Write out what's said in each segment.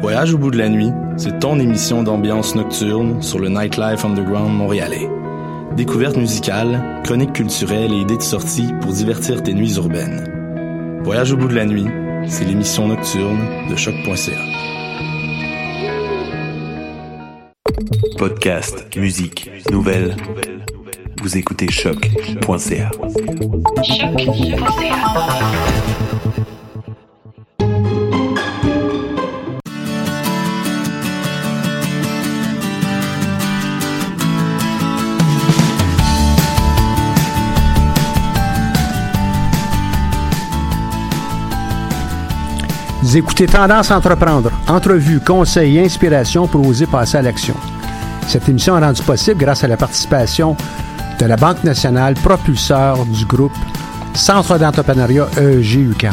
Voyage au bout de la nuit, c'est ton émission d'ambiance nocturne sur le Nightlife Underground montréalais. Découvertes musicales, chroniques culturelles et idées de sortie pour divertir tes nuits urbaines. Voyage au bout de la nuit, c'est l'émission nocturne de choc.ca. Podcast, musique, nouvelles. Vous écoutez choc.ca. Vous écoutez Tendance Entreprendre, entrevues, conseils et inspiration pour oser passer à l'action. Cette émission est rendue possible grâce à la participation de la Banque nationale, propulseur du groupe Centre d'entrepreneuriat E EEG UCAM.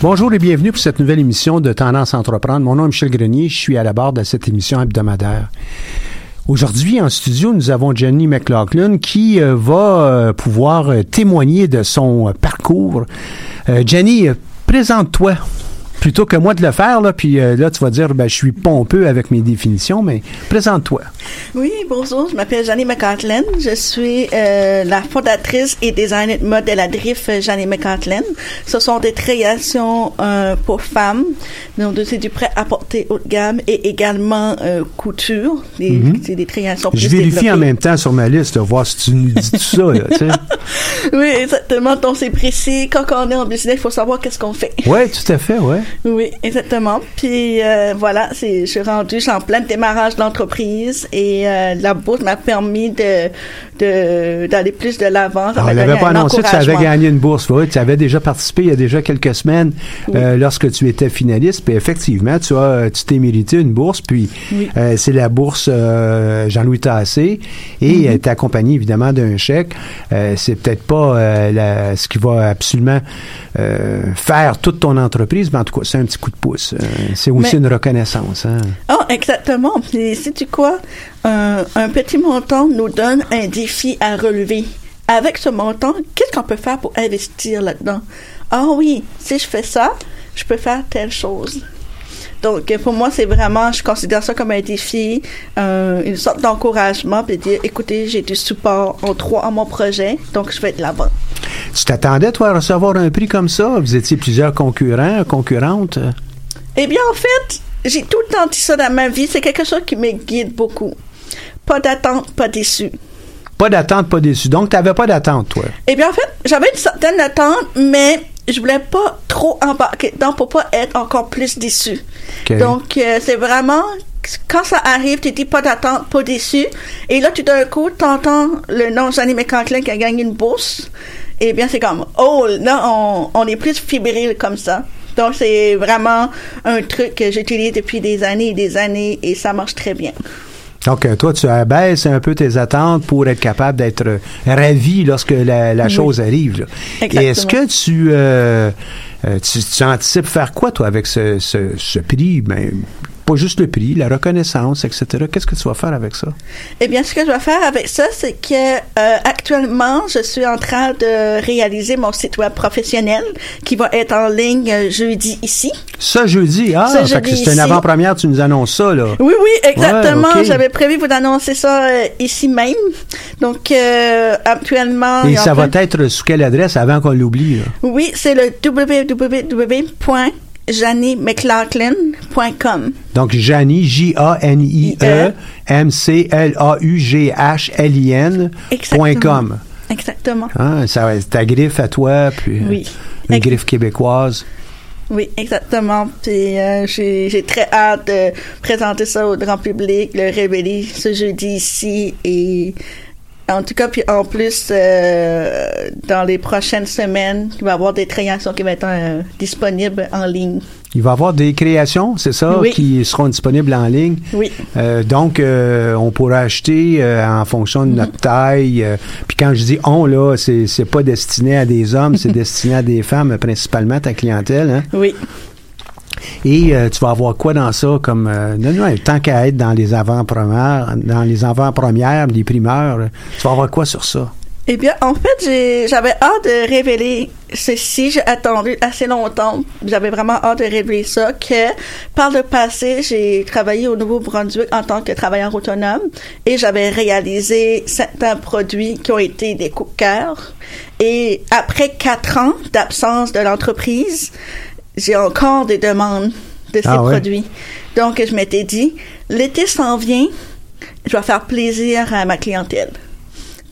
Bonjour et bienvenue pour cette nouvelle émission de Tendance Entreprendre. Mon nom est Michel Grenier, je suis à la barre de cette émission hebdomadaire. Aujourd'hui, en studio, nous avons Jenny McLaughlin qui euh, va euh, pouvoir euh, témoigner de son parcours. Jenny, présente-toi. Plutôt que moi de le faire, là, puis euh, là, tu vas dire, ben, je suis pompeux avec mes définitions, mais présente-toi. Oui, bonjour, je m'appelle Jeannie McCartland. Je suis euh, la fondatrice et designer de mode de la Drift euh, Jeannie McCartland. Ce sont des créations euh, pour femmes, donc c'est du prêt à porter haut de gamme et également euh, couture. Des, Mhm. C'est des créations Je vérifie en même temps sur ma liste, voir si tu nous dis tout ça. Là, tu sais. Oui, exactement. Donc c'est précis. Quand on est en business, il faut savoir qu'est-ce qu'on fait. ouais, tout à fait, ouais. Oui, exactement. Puis euh, voilà, c'est, je suis rendue, je suis en plein démarrage d'entreprise et euh, la bourse m'a permis de, de d'aller plus de l'avant. Ah, on donné l'avait pas annoncé, tu avais gagné une bourse. Oui, tu avais déjà participé il y a déjà quelques semaines euh, lorsque tu étais finaliste. Puis effectivement, tu as, tu t'es mérité une bourse. Puis Oui. euh, c'est la bourse euh, Jean-Louis Tassé et elle est accompagnée évidemment d'un chèque. Euh, c'est peut-être pas euh, la- ce qui va absolument euh, faire toute ton entreprise, mais en tout cas, c'est un petit coup de pouce. Euh, c'est aussi Mais- une reconnaissance. Hein? Ah, exactement. Puis sais-tu quoi? Un, un petit montant nous donne un défi à relever. Avec ce montant, qu'est-ce qu'on peut faire pour investir là-dedans? Ah oui, si je fais ça, je peux faire telle chose. Donc, pour moi, c'est vraiment, je considère ça comme un défi, euh, une sorte d'encouragement, puis dire, écoutez, j'ai du support en trois à mon projet, donc je vais de l'avant. Tu t'attendais, toi, à recevoir un prix comme ça? Vous étiez plusieurs concurrents, concurrentes? Eh bien, en fait, j'ai tout le temps dit ça dans ma vie, c'est quelque chose qui me guide beaucoup. Pas d'attente, pas déçu. Pas d'attente, pas déçu. Donc, tu n'avais pas d'attente, toi? Eh bien, en fait, j'avais une certaine attente, mais je voulais pas trop embarquer dedans pour pas être encore plus déçu. Donc, euh, c'est vraiment, quand ça arrive, tu dis pas d'attente, pas déçu. Et là, tout d'un coup, t'entends le nom Johnny McCanklin qui a gagné une bourse. Eh bien, c'est comme, oh, là, on, on est plus fébrile comme ça. Donc, c'est vraiment un truc que j'utilise depuis des années et des années et ça marche très bien. Donc, euh, toi, tu abaisses un peu tes attentes pour être capable d'être ravi lorsque la, la Oui. chose arrive. là. Et est-ce que tu, euh, euh, tu, tu anticipes faire quoi, toi, avec ce, ce, ce prix? Ben, pas juste le prix, la reconnaissance, etc. Qu'est-ce que tu vas faire avec ça? Eh bien, ce que je vais faire avec ça, c'est que euh, actuellement, je suis en train de réaliser mon site web professionnel qui va être en ligne euh, jeudi ici. Ça, jeudi? Ah, Ce jeudi c'est une avant-première, tu nous annonces ça, là. Oui, oui, exactement. Ouais. J'avais prévu vous annoncer ça euh, ici même. Donc, euh, actuellement... Et ça va être sous quelle adresse avant qu'on l'oublie, là? Oui, c'est le www.janimclaughlin.com. Donc, Janie, J-A-N-I-E, M-C-L-A-U-G-H-L-I-N, point com. Exactement. Ah, ça va être ta griffe à toi, puis euh, Oui. une Ex- griffe québécoise. Oui, exactement. Puis euh, j'ai j'ai très hâte de présenter ça au grand public, le révéler ce jeudi ici et en tout cas, puis en plus, euh, dans les prochaines semaines, il va y avoir des créations qui vont être euh, disponibles en ligne. Il va y avoir des créations, c'est ça, Oui. qui seront disponibles en ligne. Oui. Euh, donc, on pourra acheter en fonction de notre taille. euh, puis quand je dis on, là, c'est pas destiné à des hommes, c'est destiné à des femmes, principalement ta clientèle. Hein? Oui. Et euh, tu vas avoir quoi dans ça comme euh, tant qu'à être dans les avant-premières, dans les avant-premières, les primeurs, tu vas avoir quoi sur ça? Eh bien, en fait, j'avais hâte de révéler ceci. J'ai attendu assez longtemps. J'avais vraiment hâte de révéler ça. Que par le passé, j'ai travaillé au Nouveau-Brunswick en tant que travailleur autonome et j'avais réalisé certains produits qui ont été des coups. Et après quatre ans d'absence de l'entreprise, j'ai encore des demandes de ces Ah ouais? produits. Donc, je m'étais dit, l'été s'en vient, je vais faire plaisir à ma clientèle.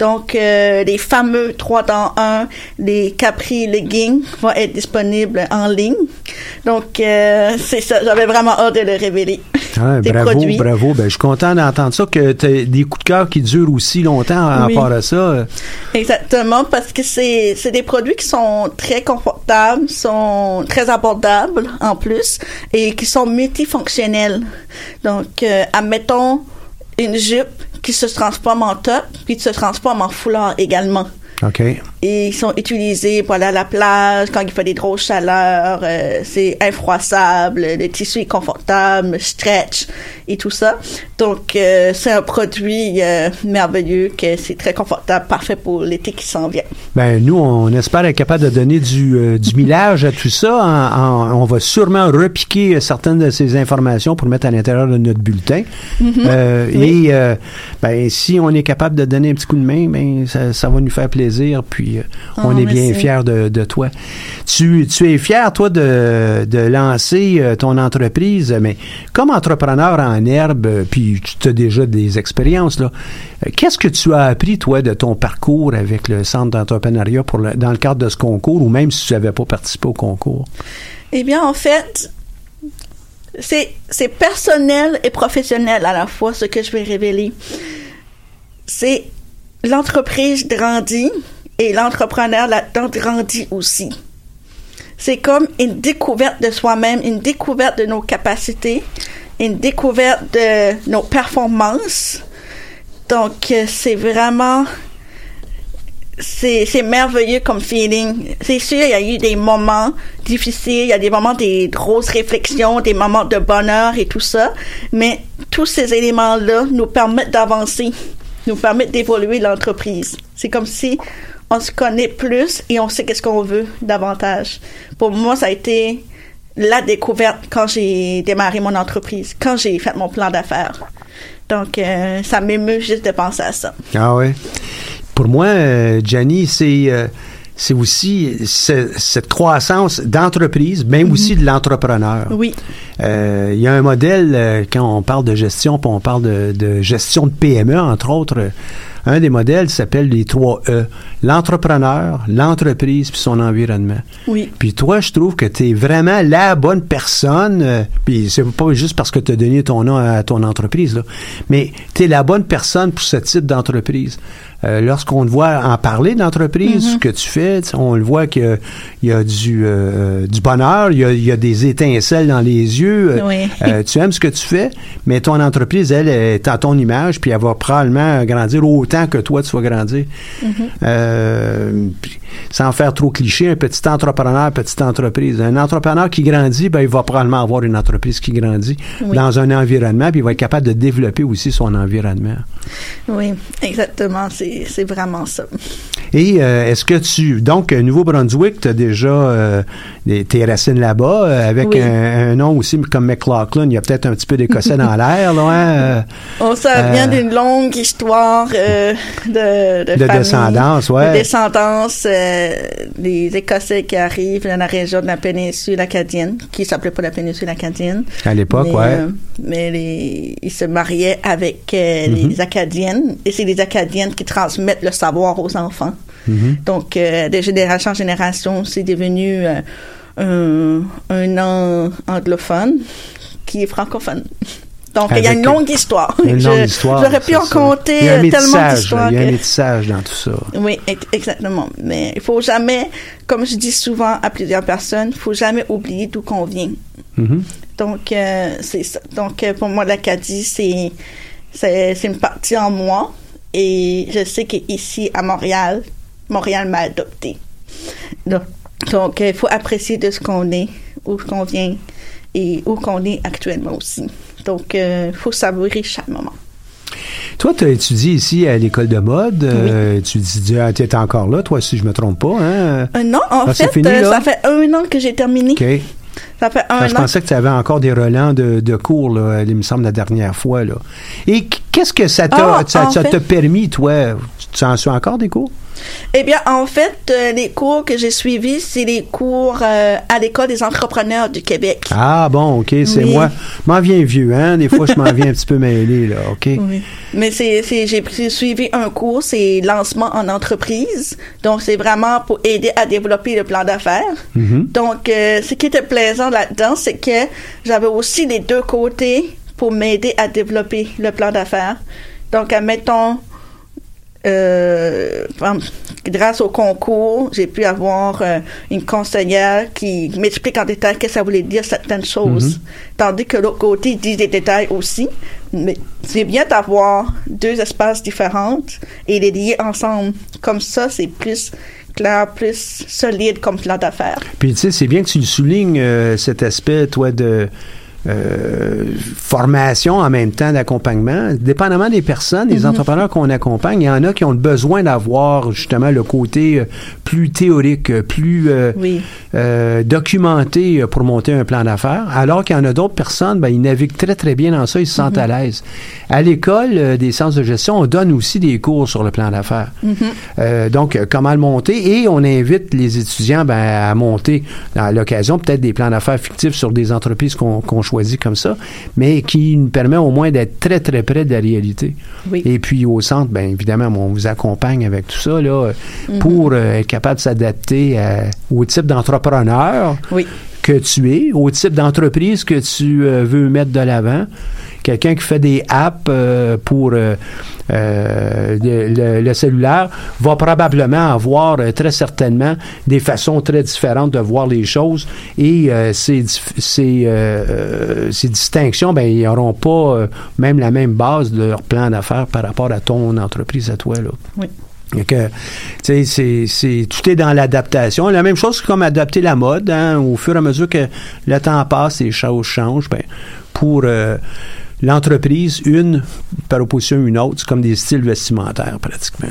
Donc, euh, les fameux 3 dans 1, les Capri leggings vont être disponibles en ligne. Donc, euh, c'est ça. J'avais vraiment hâte de le révéler. Ah, Des bravo, produits. bravo. Ben, je suis content d'entendre ça, que tu des coups de cœur qui durent aussi longtemps en Oui. part à ça. Exactement, parce que c'est c'est des produits qui sont très confortables, sont très abordables en plus et qui sont multifonctionnels. Donc, euh, admettons une jupe qui se transforme en top, puis qui se transforme en foulard également. OK. Et ils sont utilisés pour aller à la plage quand il fait des grosses chaleurs. euh, c'est infroissable, le tissu est confortable, stretch et tout ça. Donc, euh, c'est un produit euh, merveilleux, que c'est très confortable, parfait pour l'été qui s'en vient. Ben, nous, on espère être capable de donner du, du millage à tout ça. En- en- on va sûrement repiquer certaines de ces informations pour mettre à l'intérieur de notre bulletin. Oui. Et ben, si on est capable de donner un petit coup de main, ben, ça, ça va nous faire plaisir. Puis, euh, on Oh, est bien fiers de, de toi. Tu, tu es fier, toi, de, de lancer euh, ton entreprise, mais comme entrepreneur en herbe, euh, puis tu as déjà des expériences, là, qu'est-ce que tu as appris, toi, de ton parcours avec le Centre d'entrepreneuriat pour le- dans le cadre de ce concours, ou même si tu n'avais pas participé au concours? Eh bien, en fait, c'est c'est personnel et professionnel à la fois ce que je vais révéler. C'est l'entreprise grandit et l'entrepreneur là-dedans grandit aussi. C'est comme une découverte de soi-même, une découverte de nos capacités, une découverte de nos performances. Donc, euh, c'est vraiment c'est merveilleux comme feeling. C'est sûr, il y a eu des moments difficiles, il y a des moments des grosses réflexions, des moments de bonheur et tout ça, mais tous ces éléments-là nous permettent d'avancer, nous permettent d'évoluer l'entreprise. C'est comme si on se connaît plus et on sait qu'est-ce qu'on veut davantage. Pour moi, ça a été la découverte quand j'ai démarré mon entreprise, quand j'ai fait mon plan d'affaires. Donc, euh, ça m'émeut juste de penser à ça. Ah oui. Pour moi, euh, c'est euh, c'est aussi ce- cette croissance d'entreprise, même aussi de l'entrepreneur. Oui. Euh, Il y a un modèle, quand on parle de gestion, puis on parle de, de gestion de PME, entre autres, un des modèles s'appelle les trois E. L'entrepreneur, l'entreprise, puis son environnement. Oui. Puis toi, je trouve que tu es vraiment la bonne personne. euh, puis c'est pas juste parce que tu as donné ton nom à ton entreprise, là, mais tu es la bonne personne pour ce type d'entreprise. Euh, Lorsqu'on te voit en parler d'entreprise, ce que tu fais, on le voit qu'il y y a du, euh, du bonheur, il y, a, il y a des étincelles dans les yeux. Oui. euh, tu aimes ce que tu fais, mais ton entreprise, elle, est à ton image, puis elle va probablement grandir autant que toi, tu vas grandir. Euh, puis, sans faire trop cliché, un petit entrepreneur, petite entreprise. Un entrepreneur qui grandit, ben, il va probablement avoir une entreprise qui grandit Oui. dans un environnement, puis il va être capable de développer aussi son environnement. Oui, exactement. C'est vraiment ça. Et euh, est-ce que tu... Donc, euh, Nouveau-Brunswick, tu as déjà euh, tes racines là-bas, euh, avec Oui. un, un nom aussi comme McLaughlin? Il y a peut-être un petit peu d'écossais dans l'air, là, hein, euh, On ça Euh, vient d'une longue histoire de, de, De famille, descendance, ouais. De descendance, euh, les Écossais qui arrivent dans la région de la péninsule acadienne, qui s'appelait pas la péninsule acadienne. à l'époque, ouais. euh, mais les, ils se mariaient avec euh, Mhm. les Acadiennes, et c'est les Acadiennes qui transmettent le savoir aux enfants. Mhm. Donc, de génération en génération, c'est devenu un, un an anglophone qui est francophone. Donc, il y a une longue histoire. Une Je- histoire. J'aurais pu en compter Il y a un euh, tellement d'histoires. Il y a un que- métissage dans tout ça. oui, ex- exactement. Mais il faut jamais, comme je dis souvent à plusieurs personnes, il faut jamais oublier d'où qu'on vient. Mhm. Donc, euh, c'est. Donc, euh, pour moi, l'Acadie, c'est, une partie en moi. Et je sais qu'ici, à Montréal, Montréal m'a adopté. Donc, donc, euh, il faut apprécier de ce qu'on est, où qu'on vient et où qu'on est actuellement aussi. Donc, il faut savourer chaque moment. Toi, tu as étudié ici à l'école de mode. euh, tu dis, tu es encore là, toi, si je me trompe pas. Hein? Euh, non, en Ah, fait, fini, euh, ça fait un an que j'ai terminé. OK. Ça fait un Ah, je an. pensais que tu avais encore des relents de, de cours, là, il me semble, la dernière fois. Là. Et qu'est-ce que ça t'a Ah, ça, en ça fait- t'a permis, toi? Tu en suis encore des cours? Eh bien, en fait, euh, les cours que j'ai suivis, c'est les cours euh, à l'École des entrepreneurs du Québec. Ah, bon, OK, c'est Oui. moi. M'en viens vieux, hein? Des fois, je m'en viens un petit peu mêlé, là, OK? Oui. Mais c'est, c'est, j'ai suivi un cours, c'est lancement en entreprise. Donc, c'est vraiment pour aider à développer le plan d'affaires. Mhm. Donc, euh, ce qui était plaisant là-dedans, c'est que j'avais aussi les deux côtés pour m'aider à développer le plan d'affaires. Donc, admettons, euh, grâce au concours, j'ai pu avoir euh, une conseillère qui m'explique en détail qu'est-ce que ça voulait dire certaines choses. Tandis que l'autre côté, il dit des détails aussi. Mais c'est bien d'avoir deux espaces différents et les lier ensemble. Comme ça, c'est plus clair, plus solide comme plan d'affaires. Puis, tu sais, c'est bien que tu soulignes, euh, cet aspect, toi, de euh, formation en même temps d'accompagnement. Dépendamment des personnes, des entrepreneurs qu'on accompagne, il y en a qui ont besoin d'avoir justement le côté euh, plus théorique, euh, plus euh, Oui. euh, documenté pour monter un plan d'affaires, alors qu'il y en a d'autres personnes, ben, ils naviguent très, très bien dans ça, ils se sentent à l'aise. À l'école des sciences de gestion, on donne aussi des cours sur le plan d'affaires. Euh, donc, comment le monter et on invite les étudiants ben, à monter à l'occasion peut-être des plans d'affaires fictifs sur des entreprises qu'on qu'on choisit comme ça, mais qui nous permet au moins d'être très, très près de la réalité. Oui. Et puis au centre, bien évidemment, on vous accompagne avec tout ça là, Mhm. pour euh, être capable de s'adapter à- au type d'entrepreneur Oui. que tu es, au type d'entreprise que tu euh, veux mettre de l'avant. Quelqu'un qui fait des apps euh, pour euh, euh, le, le- le cellulaire va probablement avoir euh, très certainement des façons très différentes de voir les choses et euh, ces, ces, ces distinctions, ben, ils n'auront pas même la même base de leur plan d'affaires par rapport à ton entreprise à toi. Là. Oui. Que, tu sais, c'est, c'est, tout est dans l'adaptation. La même chose que comme adapter la mode, hein, au fur et à mesure que le temps passe, les choses changent. Ben, pour euh, l'entreprise, une par opposition à une autre, c'est comme des styles vestimentaires pratiquement.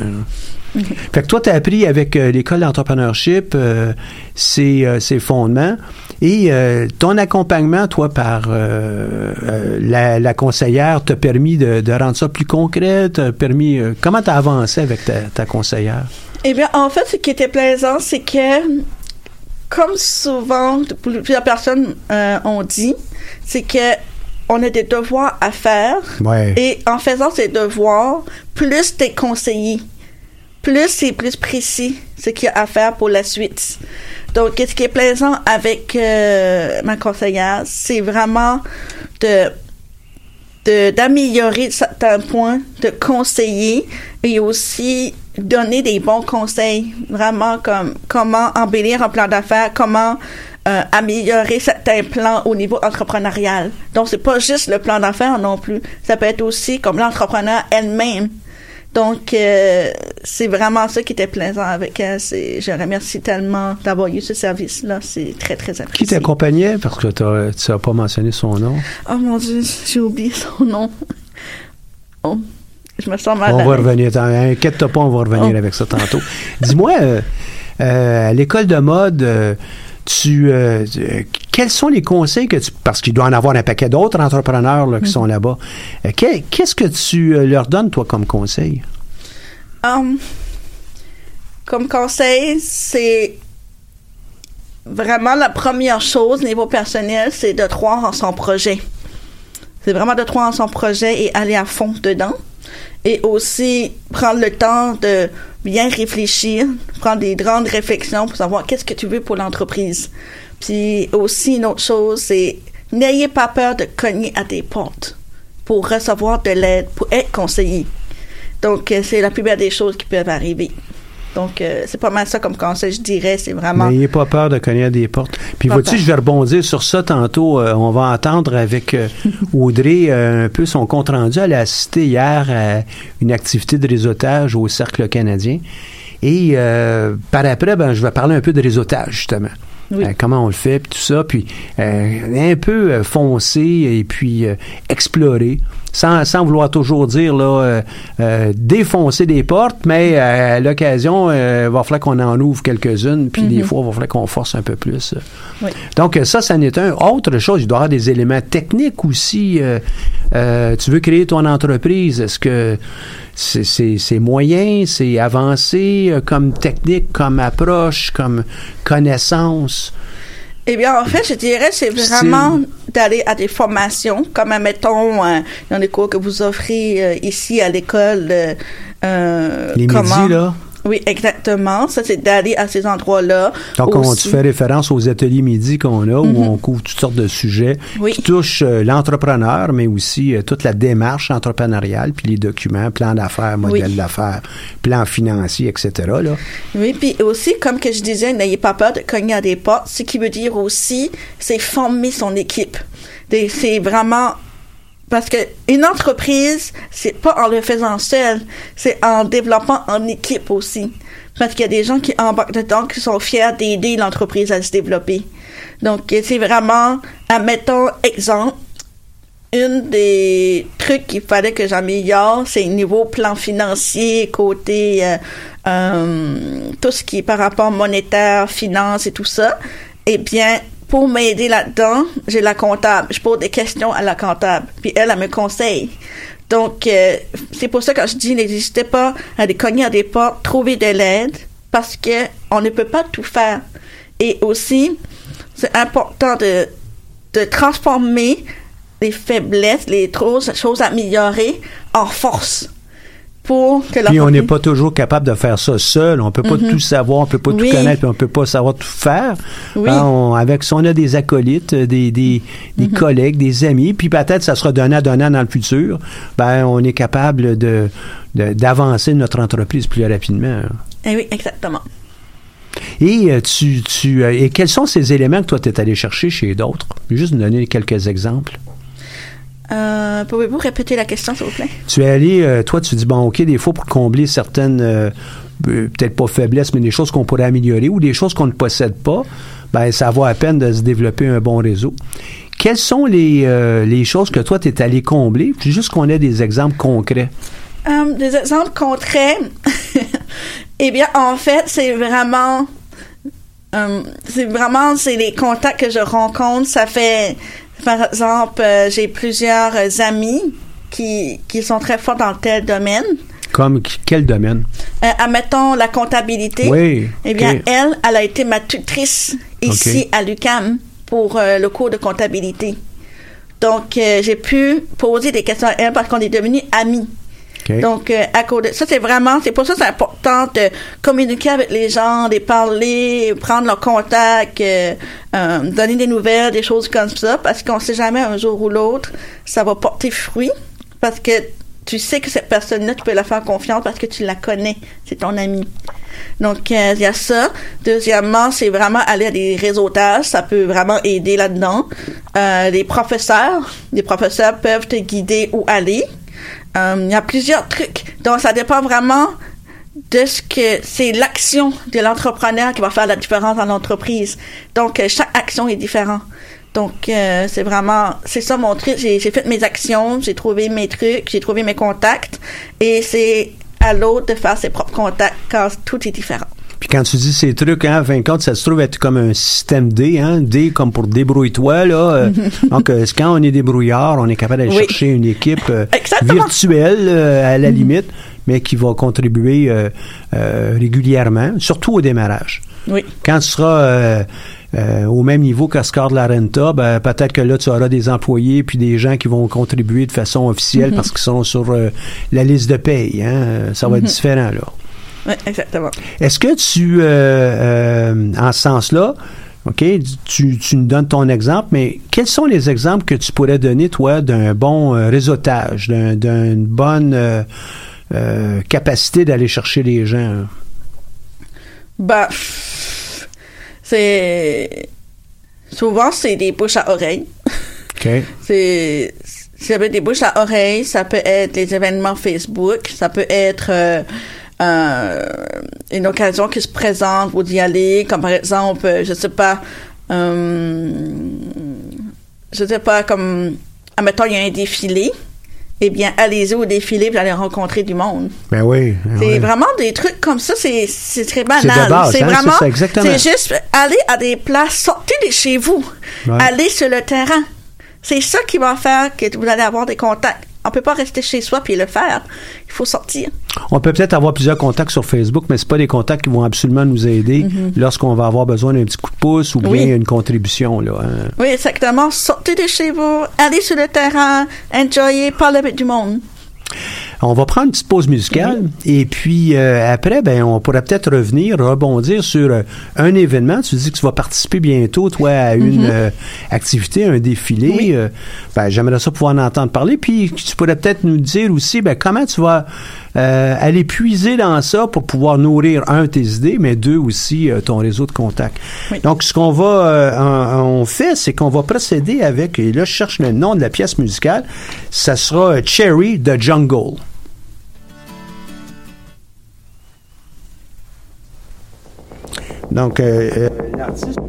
Fait que toi, tu as appris avec euh, l'école d'entrepreneurship euh, ces, euh, fondements et euh, ton accompagnement, toi, par la, la conseillère, t'a permis de, de rendre ça plus concret, t'a permis... comment tu as avancé avec ta, ta conseillère? Eh bien, en fait, ce qui était plaisant, c'est que, comme souvent, plusieurs personnes ont dit, c'est que on a des devoirs à faire. Ouais. Et en faisant ces devoirs, plus t'es conseillé, plus c'est plus précis ce qu'il y a à faire pour la suite. Donc, ce qui est plaisant avec euh, ma conseillère, c'est vraiment de de- d'améliorer certains points, de conseiller et aussi donner des bons conseils, vraiment comme comment embellir un plan d'affaires, comment euh, améliorer certains plans au niveau entrepreneurial. Donc c'est pas juste le plan d'affaires non plus, ça peut être aussi comme l'entrepreneur elle-même. Donc euh, c'est vraiment ça qui était plaisant avec elle. C'est- Je remercie tellement d'avoir eu ce service-là. C'est très très apprécié. Qui t'accompagnait? Parce que tu n'as pas mentionné son nom. Oh mon dieu, j'ai oublié son nom. Oh, je me sens mal. On va revenir. Inquiète-toi pas, on va revenir Oh. avec ça tantôt. Dis-moi, euh, euh, à l'école de mode, euh, tu, euh, quels sont les conseils que tu... Parce qu'il doit en avoir un paquet d'autres entrepreneurs là, qui sont là-bas. Euh, que- Qu'est-ce que tu euh, leur donnes, toi, comme conseil? Um, comme conseil, c'est vraiment la première chose niveau personnel, c'est de croire en son projet. C'est vraiment de croire en son projet et aller à fond dedans. Et aussi prendre le temps de bien réfléchir, prendre des grandes réflexions pour savoir qu'est-ce que tu veux pour l'entreprise. Puis aussi une autre chose, c'est n'ayez pas peur de cogner à des portes pour recevoir de l'aide, pour être conseillé. Donc, euh, c'est la plus belle des choses qui peuvent arriver. Donc, euh, c'est pas mal ça comme conseil, je dirais. C'est vraiment. N'ayez pas peur de cogner à des portes. Puis vois-tu, je vais rebondir sur ça tantôt. Euh, on va entendre avec euh, Audrey un peu son compte rendu. Elle a assisté hier à une activité de réseautage au Cercle canadien. Et par après, ben, je vais parler un peu de réseautage, justement. Oui. Euh, comment on le fait, puis tout ça, puis euh, un peu euh, foncer et puis explorer, sans, sans vouloir toujours dire là, euh, euh, défoncer des portes, mais euh, à l'occasion, euh, il va falloir qu'on en ouvre quelques-unes, puis des fois, il va falloir qu'on force un peu plus. Oui. Donc ça, ça en est un. Autre chose, il doit y avoir des éléments techniques aussi. euh, euh, tu veux créer ton entreprise, est-ce que c'est- moyen, c'est avancé euh, comme technique, comme approche, comme connaissance? Eh bien, en fait, je dirais, c'est vraiment d'aller à des formations, comme, mettons, euh, dans les cours que vous offrez euh, ici à l'école. euh, euh, Les comment- midis, là? Oui, exactement. Ça, c'est d'aller à ces endroits-là. Donc, on, tu fais référence aux ateliers midi qu'on a, où on couvre toutes sortes de sujets Oui. qui touchent euh, l'entrepreneur, mais aussi euh, toute la démarche entrepreneuriale, puis les documents, plan d'affaires, modèle Oui. d'affaires, plan financier, etc. Là. Oui, puis aussi, comme que je disais, n'ayez pas peur de cogner à des portes. Ce qui veut dire aussi, c'est former son équipe. C'est vraiment parce que une entreprise, c'est pas en le faisant seul, c'est en développant en équipe aussi. Parce qu'il y a des gens qui embarquent dedans, qui sont fiers d'aider l'entreprise à se développer. Donc, c'est vraiment, admettons, exemple, une des trucs qu'il fallait que j'améliore, c'est niveau plan financier, côté euh, euh, tout ce qui est par rapport monétaire, finance et tout ça. Eh bien, pour m'aider là-dedans, j'ai la comptable. Je pose des questions à la comptable, puis elle, elle me conseille. Donc, euh, c'est pour ça que je dis, n'hésitez pas à aller cogner à des portes, trouver de l'aide, parce que on ne peut pas tout faire. Et aussi, c'est important de, de transformer les faiblesses, les choses, choses améliorées en force pour que Puis on n'est pas toujours capable de faire ça seul. On peut pas tout savoir, on peut pas Mhm. Oui. tout connaître, puis on peut pas savoir tout faire. Oui. On- avec si on a des acolytes, euh, des, Mhm. collègues, des amis, puis peut-être ça sera donnant donnant dans le futur, ben on est capable de d'avancer notre entreprise plus rapidement. Eh oui, exactement. Et euh, tu, tu euh, et quels sont ces éléments que toi tu es allé chercher chez d'autres? Juste donner quelques exemples. Euh, Pouvez-vous répéter la question, s'il vous plaît? Tu es allé, euh, toi, tu dis, bon, OK, des fois, pour combler certaines, euh, peut-être pas faiblesses, mais des choses qu'on pourrait améliorer ou des choses qu'on ne possède pas, ben, ça vaut à peine de se développer un bon réseau. Quelles sont les, les choses que toi, tu es allé combler? Juste qu'on ait des exemples concrets. Des exemples concrets? eh bien, en fait, c'est vraiment, c'est vraiment, c'est les contacts que je rencontre. Ça fait, par exemple, euh, j'ai plusieurs amis qui, qui sont très forts dans tel domaine. Comme qu- quel domaine? Euh, admettons la comptabilité. Oui, Eh bien, elle, elle a été ma tutrice ici à l'UCAM pour euh, le cours de comptabilité. Donc, euh, j'ai pu poser des questions à elle parce qu'on est devenus amis. Donc, euh, à cause de ça, c'est vraiment, c'est pour ça c'est important de communiquer avec les gens, de parler, prendre leur contact, euh, euh, donner des nouvelles, des choses comme ça, parce qu'on sait jamais un jour ou l'autre, ça va porter fruit, parce que tu sais que cette personne-là, tu peux la faire confiance parce que tu la connais, c'est ton ami. Donc, euh, il y a ça. Deuxièmement, c'est vraiment aller à des réseautages. Ça peut vraiment aider là-dedans. Euh, les professeurs, les professeurs peuvent te guider où aller. Euh, Il y a plusieurs trucs. Donc, ça dépend vraiment de ce que c'est l'action de l'entrepreneur qui va faire la différence dans l'entreprise. Donc, euh, chaque action est différente. Donc, euh, c'est vraiment, c'est ça mon truc. J'ai j'ai fait mes actions, j'ai trouvé mes trucs, j'ai trouvé mes contacts. Et c'est à l'autre de faire ses propres contacts quand tout est différent. Puis quand tu dis ces trucs, hein, en fin de compte, ça se trouve être comme un système D, hein, D comme pour débrouille-toi, là. euh, donc, euh, quand on est débrouillard, on est capable d'aller Oui. chercher une équipe euh, virtuelle, à la limite, mais qui va contribuer régulièrement, surtout au démarrage. Oui. Quand tu seras euh, au même niveau qu'Oscar de la Renta, ben, peut-être que là, tu auras des employés puis des gens qui vont contribuer de façon officielle Mhm. parce qu'ils sont sur euh, la liste de paye. Hein? Ça va être Mhm. différent, là. Oui, exactement. Est-ce que tu, euh, euh, en ce sens-là, OK, tu, tu nous donnes ton exemple, mais quels sont les exemples que tu pourrais donner, toi, d'un bon euh, réseautage, d'un- d'une bonne euh, capacité d'aller chercher les gens? Bah, pff, c'est souvent c'est des bouches à oreille. OK. C'est ça peut être des bouches à oreille, ça peut être des événements Facebook, ça peut être euh, une occasion qui se présente, vous y aller, comme par exemple, euh, je sais pas, euh, je sais pas, comme, admettons, il y a un défilé, eh bien, allez-y au défilé, vous allez rencontrer du monde. Ben oui. ben C'est oui. vraiment des trucs comme ça, c'est c'est très banal. C'est hein, vraiment, c'est juste aller à des places, sortez de chez vous, Ouais. aller sur le terrain. C'est ça qui va faire que vous allez avoir des contacts. On peut pas rester chez soi puis le faire. Il faut sortir. On peut peut-être avoir plusieurs contacts sur Facebook, mais c'est pas des contacts qui vont absolument nous aider Mhm. lorsqu'on va avoir besoin d'un petit coup de pouce ou bien Oui. une contribution. Là, hein. Oui, exactement. Sortez de chez vous, allez sur le terrain, enjoyez, parlez avec du monde. On va prendre une petite pause musicale et puis euh, après, ben, on pourrait peut-être revenir, rebondir sur euh, un événement. Tu dis que tu vas participer bientôt, toi, à une Mhm. euh, activité, un défilé. Euh, ben, J'aimerais ça pouvoir en entendre parler. Puis tu pourrais peut-être nous dire aussi ben, comment tu vas euh, aller puiser dans ça pour pouvoir nourrir, un, tes idées, mais deux, aussi euh, ton réseau de contacts. Donc, ce qu'on va, euh, on, on fait, c'est qu'on va procéder avec, et là, je cherche le nom de la pièce musicale, ça sera Cherry de Jungle. Donc, euh, euh, l'artiste.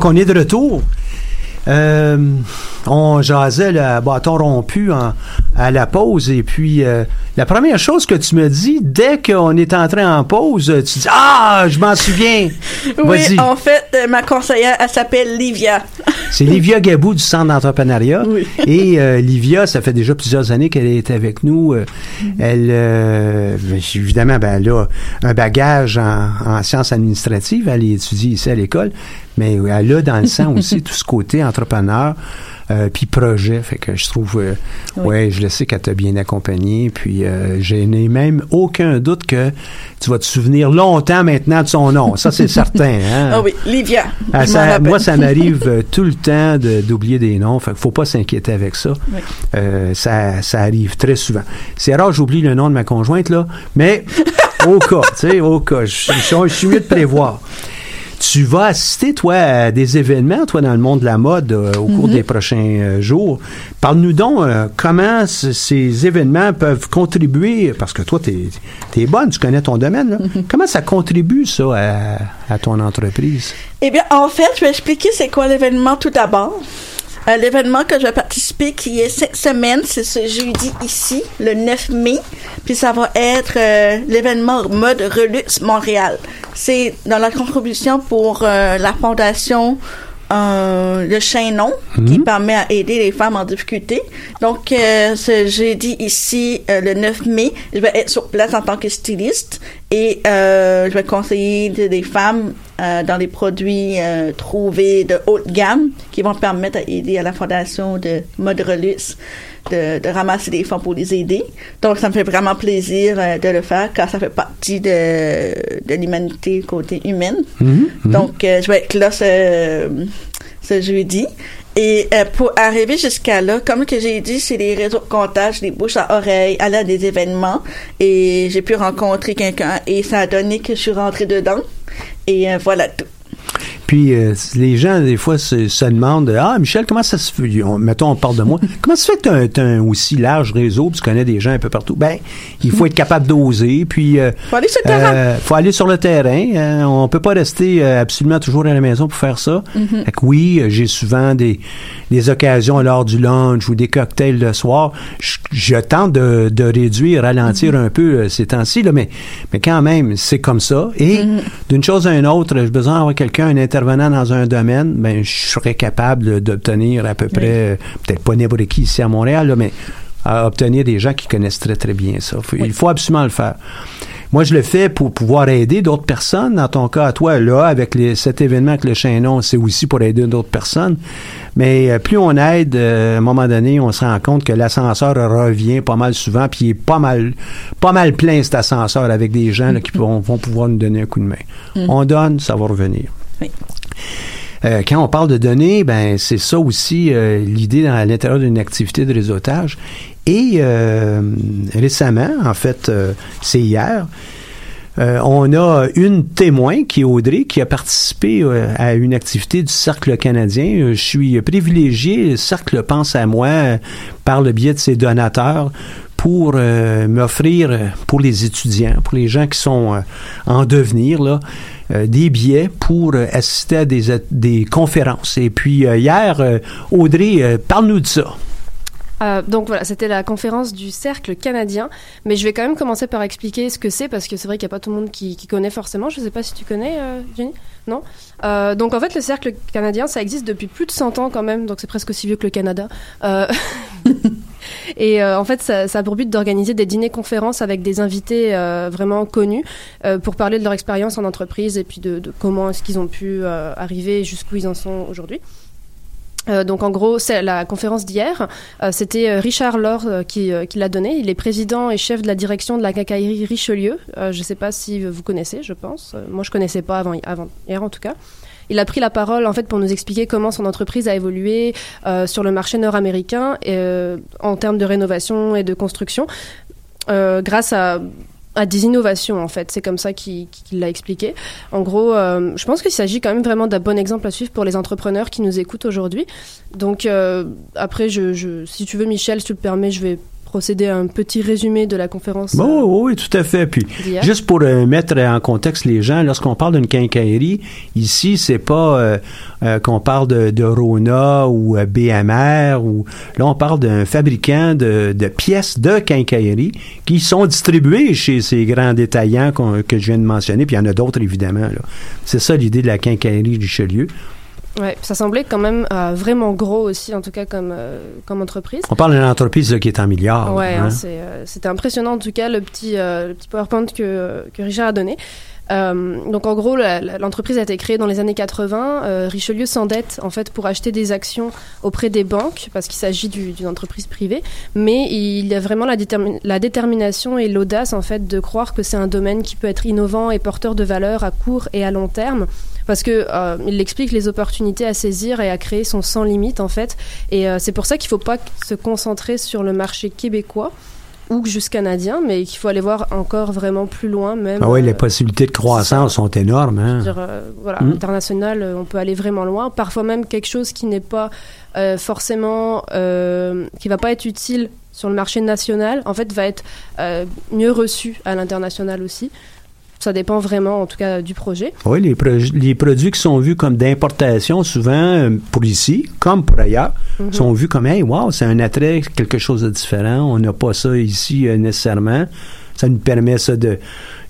Donc, on est de retour. Euh, on jasait le bâton rompu en- à la pause et puis euh, la première chose que tu me dis dès qu'on est entré en pause, tu dis ah je m'en souviens. Oui, en fait, euh, ma conseillère, elle s'appelle Livia. C'est Livia Gabou du Centre d'entrepreneuriat. Et euh, Livia, ça fait déjà plusieurs années qu'elle est avec nous. Elle, euh, ben, évidemment, ben, elle a un bagage en, en sciences administratives. Elle étudie ici à l'école. Mais elle a dans le sang aussi tout ce côté entrepreneur. Euh, puis projet, fait que je trouve, euh, ouais, je le sais qu'elle t'a bien accompagné, puis euh, je n'ai même aucun doute que tu vas te souvenir longtemps maintenant de son nom, ça c'est certain. Hein? Ah oui, Livia. Ah, ça- moi, ça m'arrive tout le temps de- d'oublier des noms. Fait qu'il faut pas s'inquiéter avec ça. Oui. Euh, ça. Ça arrive très souvent. C'est rare, j'oublie le nom de ma conjointe, là. Mais au cas, tu sais, au cas, je, je- je suis mieux de prévoir. Tu vas assister, toi, à des événements, toi, dans le monde de la mode euh, au cours Mhm. des prochains euh, jours. Parle-nous donc euh, comment ces événements peuvent contribuer, parce que toi, tu es, bonne, tu connais ton domaine. là. Mhm. Comment ça contribue, ça, à, à ton entreprise? Eh bien, en fait, je vais expliquer c'est quoi l'événement tout d'abord. Euh, l'événement que je vais participer, qui est cette semaine, c'est ce jeudi ici, le 9 mai. Puis ça va être euh, l'événement Mode Relux Montréal. C'est dans la contribution pour euh, la fondation euh, Le Chaînon, qui permet à aider les femmes en difficulté. Donc, euh, ce jeudi ici, euh, le 9 mai, je vais être sur place en tant que styliste et euh, je vais conseiller de- des femmes euh, dans les produits euh, trouvés de haute gamme qui vont permettre à aider à la fondation de Mode Relus de, de ramasser des fonds pour les aider. Donc, ça me fait vraiment plaisir euh, de le faire car ça fait partie de, de l'humanité côté humaine. Donc, euh, je vais être là ce, ce jeudi. Et euh, pour arriver jusqu'à là, comme que j'ai dit, c'est les réseaux de comptage, les bouches à oreille, aller à des événements. Et j'ai pu rencontrer quelqu'un et ça a donné que je suis rentrée dedans. Et voilà tout. Puis euh, les gens, des fois, se, se demandent Ah, Michel, comment ça se fait on- Mettons, on parle de moi. comment ça se fait que tu as, un aussi large réseau, puis tu connais des gens un peu partout? Ben, il faut être capable d'oser, puis. euh, Faut aller sur le terrain. euh, faut aller sur le terrain. Euh, on peut pas rester euh, absolument toujours à la maison pour faire ça. Fait que oui, euh, j'ai souvent des, des occasions lors du lunch ou des cocktails le soir. Je, je tente de, de réduire, ralentir Mm-hmm. un peu euh, ces temps-ci, mais, mais quand même, c'est comme ça. Et Mm-hmm. d'une chose à une autre, j'ai besoin d'avoir quelqu'un, un intervenant dans un domaine, ben, je serais capable d'obtenir à peu près, peut-être pas n'importe qui ici à Montréal, là, mais à obtenir des gens qui connaissent très, très bien ça. Faut- Il faut absolument le faire. Moi, je le fais pour pouvoir aider d'autres personnes. Dans ton cas, à toi, là, avec les- cet événement avec le chaînon, c'est aussi pour aider d'autres personnes. Mais euh, plus on aide, euh, à un moment donné, on se rend compte que l'ascenseur revient pas mal souvent, puis il est pas mal, pas mal plein cet ascenseur avec des gens là, qui vont, vont pouvoir nous donner un coup de main. On donne, ça va revenir. Euh, quand on parle de données, ben c'est ça aussi euh, l'idée dans- à l'intérieur d'une activité de réseautage. Et euh, récemment, en fait, c'est hier, on a une témoin qui est Audrey qui a participé à une activité du Cercle canadien. Je suis privilégié, le Cercle pense à moi par le biais de ses donateurs pour m'offrir pour les étudiants, pour les gens qui sont en devenir là, des billets pour euh, assister à des, des conférences. Et puis euh, hier, euh, Audrey, euh, parle-nous de ça. Euh, donc voilà, c'était la conférence du Cercle canadien, mais je vais quand même commencer par expliquer ce que c'est parce que c'est vrai qu'il n'y a pas tout le monde qui, qui connaît forcément. Je ne sais pas si tu connais, euh, Jenny? Non? Euh, Donc en fait, le Cercle canadien, ça existe depuis plus de 100 ans quand même, donc c'est presque aussi vieux que le Canada. Et euh, en fait, ça, a pour but d'organiser des dîners-conférences avec des invités euh, vraiment connus euh, pour parler de leur expérience en entreprise et puis de, comment est-ce qu'ils ont pu arriver jusqu'où ils en sont aujourd'hui. Donc en gros, c'est la conférence d'hier. C'était Richard Laure euh, qui, qui l'a donné. Il est président et chef de la direction de la quincaillerie Richelieu. Je ne sais pas si vous connaissez, je pense. Moi, je connaissais pas avant, avant hier en tout cas. Il a pris la parole en fait pour nous expliquer comment son entreprise a évolué euh, sur le marché nord-américain euh, en termes de rénovation et de construction euh, grâce à à des innovations en fait, c'est comme ça qu'il l'a expliqué. En gros, je pense qu'il s'agit quand même vraiment d'un bon exemple à suivre pour les entrepreneurs qui nous écoutent aujourd'hui. Donc après, si tu veux Michel, si tu le permets, je vais procéder à un petit résumé de la conférence. Bon, euh, oui, oui, tout à fait. Puis, juste pour euh, mettre en contexte les gens, lorsqu'on parle d'une quincaillerie, ici, c'est pas euh, qu'on parle de, de Rona ou BMR ou là, on parle d'un fabricant de, de pièces de quincaillerie qui sont distribuées chez ces grands détaillants que je viens de mentionner. Puis il y en a d'autres, évidemment. C'est ça l'idée de la quincaillerie Richelieu. Ouais, ça semblait quand même euh, vraiment gros aussi, en tout cas comme, euh, comme entreprise. On parle d'une entreprise là, qui est en milliards. ouais, hein. hein, euh, c'était impressionnant en tout cas le petit, le petit PowerPoint que, que Richard a donné. Donc en gros, l'entreprise a été créée dans les années 80. Euh, Richelieu s'endette en fait pour acheter des actions auprès des banques parce qu'il s'agit du- d'une entreprise privée. Mais il y a vraiment la, détermi- la détermination et l'audace en fait de croire que c'est un domaine qui peut être innovant et porteur de valeur à court et à long terme. Parce que euh, il explique les opportunités à saisir et à créer sont sans limite en fait. Et euh, c'est pour ça qu'il ne faut pas se concentrer sur le marché québécois ou juste canadien, mais qu'il faut aller voir encore vraiment plus loin même. Ah oui, euh, les possibilités de croissance sont énormes. Hein? je veux dire, euh, voilà, Mm. international, on peut aller vraiment loin. Parfois même quelque chose qui n'est pas forcément, qui va pas être utile sur le marché national, en fait, va être euh, mieux reçu à l'international aussi. Ça dépend vraiment, en tout cas, du projet. Oui, les, pro- les produits qui sont vus comme d'importation, souvent, euh, pour ici, comme pour ailleurs, Mhm. sont vus comme, hey, wow, c'est un attrait, quelque chose de différent. On n'a pas ça ici euh, nécessairement. Ça nous permet ça de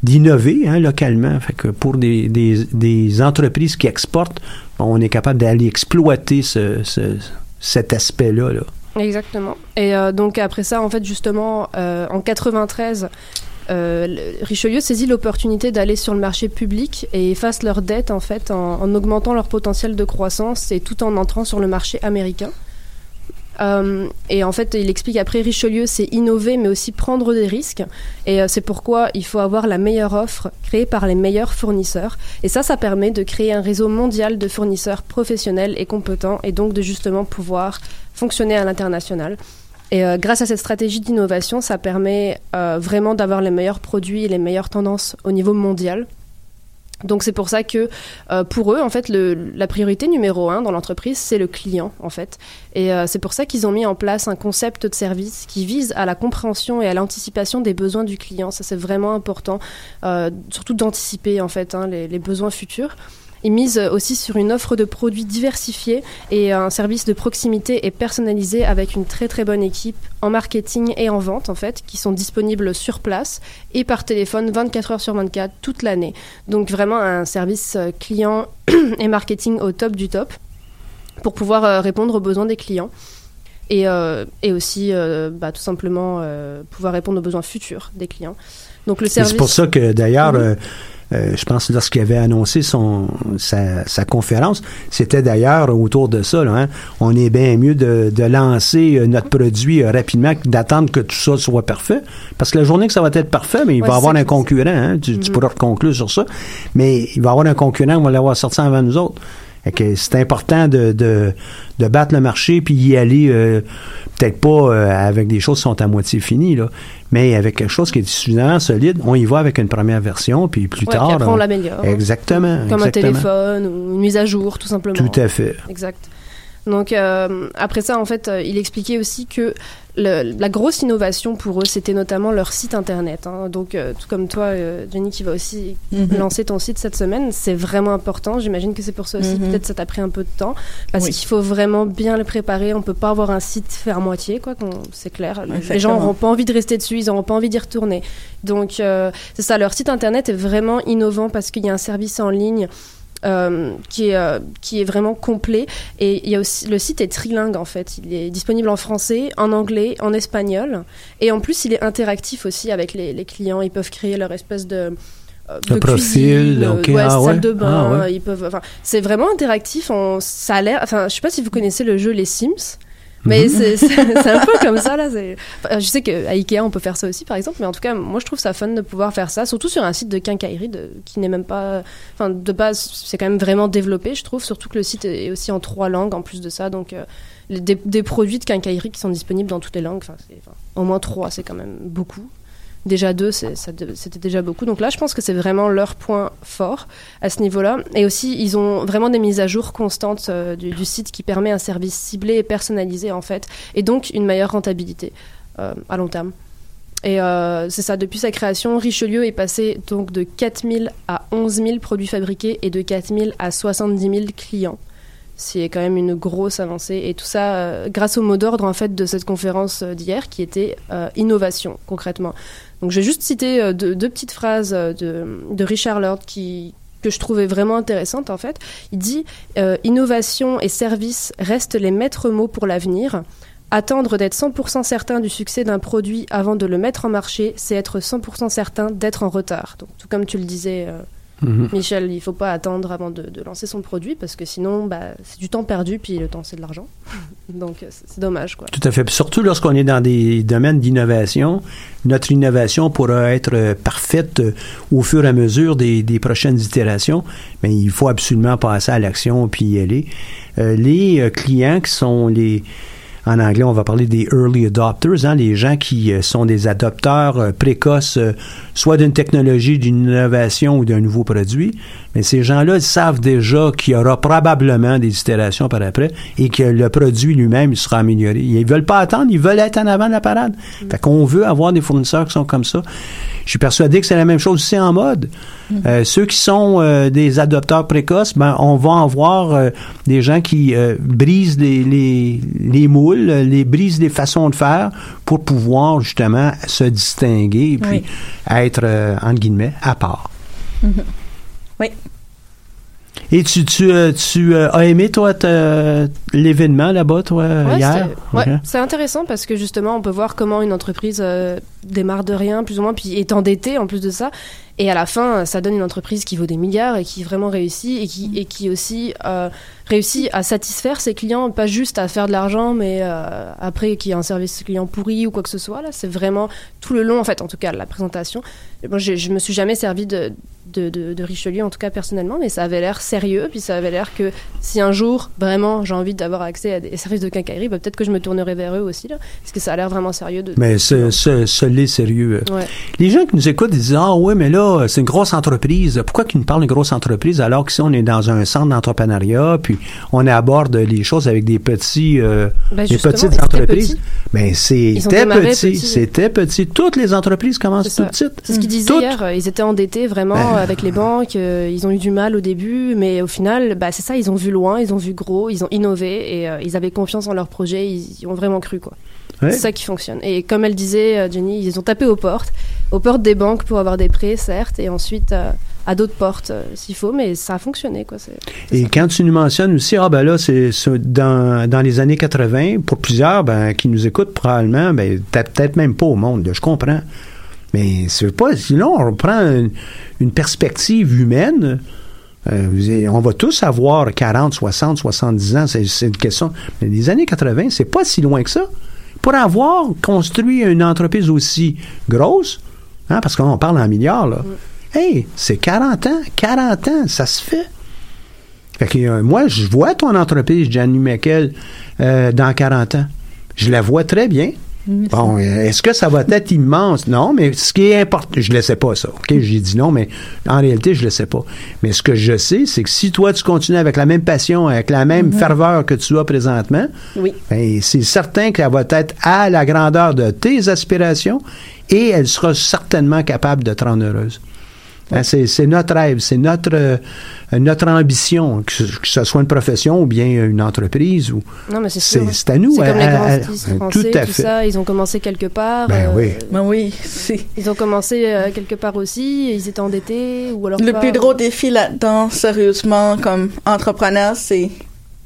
d'innover hein, localement. Fait que pour des, des, des entreprises qui exportent, on est capable d'aller exploiter ce, ce- cet aspect-là. Là. Exactement. Et euh, donc après ça, en fait, justement, euh, en 93, euh, Richelieu saisit l'opportunité d'aller sur le marché public et efface leurs dettes en fait en, en augmentant leur potentiel de croissance et tout en entrant sur le marché américain. Euh, et en fait, il explique après Richelieu, c'est innover mais aussi prendre des risques. Et euh, c'est pourquoi il faut avoir la meilleure offre créée par les meilleurs fournisseurs. Et ça, ça permet de créer un réseau mondial de fournisseurs professionnels et compétents et donc de justement pouvoir fonctionner à l'international. Et euh, grâce à cette stratégie d'innovation, ça permet euh, vraiment d'avoir les meilleurs produits et les meilleures tendances au niveau mondial. Donc c'est pour ça que euh, pour eux, en fait, la priorité numéro un dans l'entreprise, c'est le client, en fait. Et c'est pour ça qu'ils ont mis en place un concept de service qui vise à la compréhension et à l'anticipation des besoins du client. Ça, c'est vraiment important, surtout d'anticiper, en fait, hein, les besoins futurs. Ils misent aussi sur une offre de produits diversifiés et un service de proximité et personnalisé avec une très très bonne équipe en marketing et en vente en fait qui sont disponibles sur place et par téléphone 24 heures sur 24 toute l'année. Donc vraiment un service euh, client et marketing au top du top pour pouvoir euh, répondre aux besoins des clients. Et, euh, et aussi, euh, bah, tout simplement, euh, pouvoir répondre aux besoins futurs des clients. Donc le service. C'est pour ça que d'ailleurs, Mhm. Euh, je pense lorsqu'il avait annoncé son sa, sa conférence, c'était d'ailleurs autour de ça. Là, hein. On est bien mieux de, de lancer euh, notre produit euh, rapidement que d'attendre que tout ça soit parfait. Parce que la journée que ça va être parfait, mais il Ouais, va y avoir un concurrent. Hein. Tu, tu Mhm. pourras conclure sur ça. Mais il va y avoir un concurrent qui va l'avoir sorti avant nous autres. C'est important de, de, de battre le marché puis y aller euh, peut-être pas euh, avec des choses qui sont à moitié finies, là, mais avec quelque chose qui est suffisamment solide. On y va avec une première version, puis plus Ouais, tard. puis après, on- on l'améliore. Exactement. Comme exactement. un téléphone ou une mise à jour, tout simplement. Tout à fait. Exact. Donc euh, après ça, en fait, il expliquait aussi que le- la grosse innovation pour eux, c'était notamment leur site internet. hein. Donc euh, tout comme toi, euh, Jenny, qui va aussi Mhm. lancer ton site cette semaine, c'est vraiment important. J'imagine que c'est pour ça aussi. Mhm. Peut-être ça t'a pris un peu de temps parce Oui. qu'il faut vraiment bien le préparer. On peut pas avoir un site fait à moitié, quoi. qu'on- C'est clair. Les gens n'auront pas envie de rester dessus, ils n'auront pas envie d'y retourner. Donc euh, c'est ça. Leur site internet est vraiment innovant parce qu'il y a un service en ligne euh, qui, est, euh, qui est vraiment complet. Et il y a aussi, le site est trilingue en fait. Il est disponible en français, en anglais, en espagnol. Et en plus, il est interactif aussi avec les, les clients. Ils peuvent créer leur espèce de. euh, De profil, cuisine, ok, ouais, ah salle ouais. de bain, Ah ouais. ils peuvent. Enfin, c'est vraiment interactif. On, ça a l'air. Enfin, je sais pas si vous connaissez le jeu Les Sims. Mais Mhm. c'est un peu comme ça là. enfin, je sais qu'à Ikea on peut faire ça aussi par exemple, mais en tout cas moi je trouve ça fun de pouvoir faire ça, surtout sur un site de quincaillerie de, qui n'est même pas, enfin de base c'est quand même vraiment développé je trouve, surtout que le site est aussi en trois langues en plus de ça, donc euh, les- des, des produits de quincaillerie qui sont disponibles dans toutes les langues, enfin, au moins trois c'est quand même beaucoup. Déjà deux, c'était déjà beaucoup. Donc là, je pense que c'est vraiment leur point fort à ce niveau-là. Et aussi, ils ont vraiment des mises à jour constantes euh, du, du site qui permet un service ciblé et personnalisé en fait, et donc une meilleure rentabilité. euh, à long terme. Et euh, c'est ça, depuis sa création, Richelieu est passé donc de 4000 à 11 000 produits fabriqués et de 4000 à 70 000 clients. C'est quand même une grosse avancée. Et tout ça euh, grâce au mot d'ordre en fait de cette conférence euh, d'hier qui était euh, innovation concrètement. Donc je vais juste euh, deux, petites phrases de, de Richard Lord qui que je trouvais vraiment intéressantes en fait. Il dit innovation et service restent les maîtres mots pour l'avenir. Attendre d'être 100% certain du succès d'un produit avant de le mettre en marché, c'est être 100% certain d'être en retard. Tout comme tu le disais, Mhm. Michel, il ne faut pas attendre avant de, de lancer son produit parce que sinon, bah, c'est du temps perdu, puis le temps, c'est de l'argent. Donc, c'est dommage. Quoi. Tout à fait. Surtout lorsqu'on est dans des domaines d'innovation, notre innovation pourra être parfaite au fur et à mesure des, des prochaines itérations, mais il faut absolument passer à l'action puis y aller. Euh, les euh, clients qui sont les en anglais, on va parler des early adopters, hein, les gens qui euh, sont des adopteurs euh, précoces, euh, soit d'une technologie, d'une innovation ou d'un nouveau produit. Mais ces gens-là, ils savent déjà qu'il y aura probablement des itérations par après et que le produit lui-même sera amélioré. Ils veulent pas attendre, ils veulent être en avant de la parade. Fait qu'on veut avoir des fournisseurs qui sont comme ça. Je suis persuadé que c'est la même chose aussi en mode. Euh, ceux qui sont euh, des adopteurs précoces, ben, on va en voir euh, des gens qui euh, brisent les, les, les moules, les brisent les façons de faire pour pouvoir justement se distinguer et puis Oui. être, euh, entre guillemets, à part. Oui. Et tu, tu, euh, tu euh, as aimé, toi, l'événement là-bas, toi, Ouais, hier? ouais, c'est intéressant parce que justement, on peut voir comment une entreprise euh, démarre de rien, plus ou moins, puis est endettée en plus de ça. Et à la fin, ça donne une entreprise qui vaut des milliards et qui vraiment réussit et qui, et qui aussi réussit à satisfaire ses clients, pas juste à faire de l'argent, mais euh, après qu'il y ait un service client pourri ou quoi que ce soit. Là, c'est vraiment tout le long, en fait, en tout cas, la présentation. Moi, j'ai- je me suis jamais servi de, de, de- de Richelieu, en tout cas personnellement, mais ça avait l'air sérieux, puis ça avait l'air que si un jour, vraiment, j'ai envie d'avoir accès à des services de quincaillerie, bah, peut-être que je me tournerai vers eux aussi, là, parce que ça a l'air vraiment sérieux. De, Mais ce, ce, ce l'est sérieux. Ouais. Les gens qui nous écoutent, disent Ah oui, mais là, c'est une grosse entreprise. Pourquoi qu'ils nous parlent de grosse entreprise alors que si on est dans un centre d'entrepreneuriat, puis on aborde les choses avec des petits euh, Ben, des petites entreprises? petit. Ben c'était petit. C'était petit. Toutes les entreprises commencent C'est tout ça. petites. C'est ce qu'ils disaient Toutes. hier. euh, Ils étaient endettés vraiment Ben. avec les banques. euh, ils ont eu du mal au début, mais au final, bah, c'est ça. Ils ont vu loin, ils ont vu gros, ils ont innové et euh, ils avaient confiance en leur projet. Ils ont vraiment cru, quoi. Ouais. C'est ça qui fonctionne. Et comme elle disait, Jenny, ils ont tapé aux portes, aux portes des banques pour avoir des prêts, certes, et ensuite euh, à d'autres portes euh, s'il faut, mais ça a fonctionné, quoi. Et quand tu nous mentionnes aussi, ah ben là, c'est dans, dans les années 80, pour plusieurs ben, qui nous écoutent probablement, ben, peut-être même pas au monde, là, je comprends. Mais c'est pas. Sinon, on reprend une, une perspective humaine. euh, on va tous avoir 40, 60, 70 ans, c'est une question. Mais les années 80, c'est pas si loin que ça. Pour avoir construit une entreprise aussi grosse, hein, parce qu'on parle en milliards, là, hey, c'est 40 ans, 40 ans, ça se fait. Fait que euh, moi, je vois ton entreprise, Gianni Meckel, euh, dans 40 ans. Je la vois très bien. Bon, euh, est-ce que ça va être immense? Non, mais ce qui est important, je ne le sais pas, ça. OK, j'ai dit non, mais en réalité, je ne le sais pas. Mais ce que je sais, c'est que si toi, tu continues avec la même passion, avec la même ferveur que tu as présentement, Oui. ben, c'est certain qu'elle va être à la grandeur de tes aspirations et elle sera certainement capable de te rendre heureuse. Hein, c'est, c'est notre rêve, c'est notre, euh, notre ambition, que ce, que ce soit une profession ou bien une entreprise. Ou, Non, mais c'est c'est, sûr. c'est à nous. C'est comme à- les à- grands à- stylistes tout à tout fait. ça. Ils ont commencé quelque part. Ben euh, oui. Ben oui. Ils ont commencé euh, quelque part aussi. et Ils étaient endettés ou alors Le pas. plus gros défi là-dedans, sérieusement, comme entrepreneur, c'est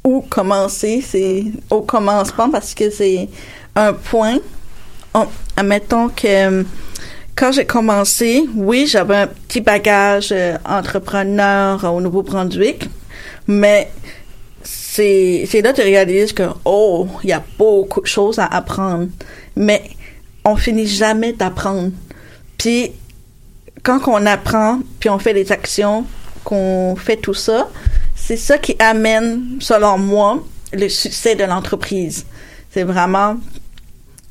où commencer. C'est au commencement parce que c'est un point. On- admettons que euh, quand j'ai commencé, oui, j'avais un petit bagage euh, entrepreneur au Nouveau-Brunswick, mais c'est c'est là que tu réalises que, oh, il y a beaucoup de choses à apprendre. Mais on finit jamais d'apprendre. Puis quand on apprend, puis on fait des actions, qu'on fait tout ça, c'est ça qui amène, selon moi, le succès de l'entreprise. C'est vraiment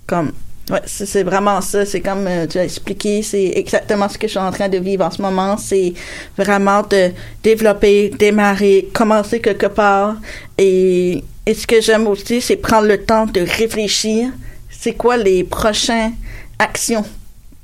comme, ouais, c'est vraiment ça. C'est comme euh, tu as expliqué, c'est exactement ce que je suis en train de vivre en ce moment. C'est vraiment de développer, démarrer, commencer quelque part. Et, et ce que j'aime aussi, c'est prendre le temps de réfléchir. c'est quoi les prochaines actions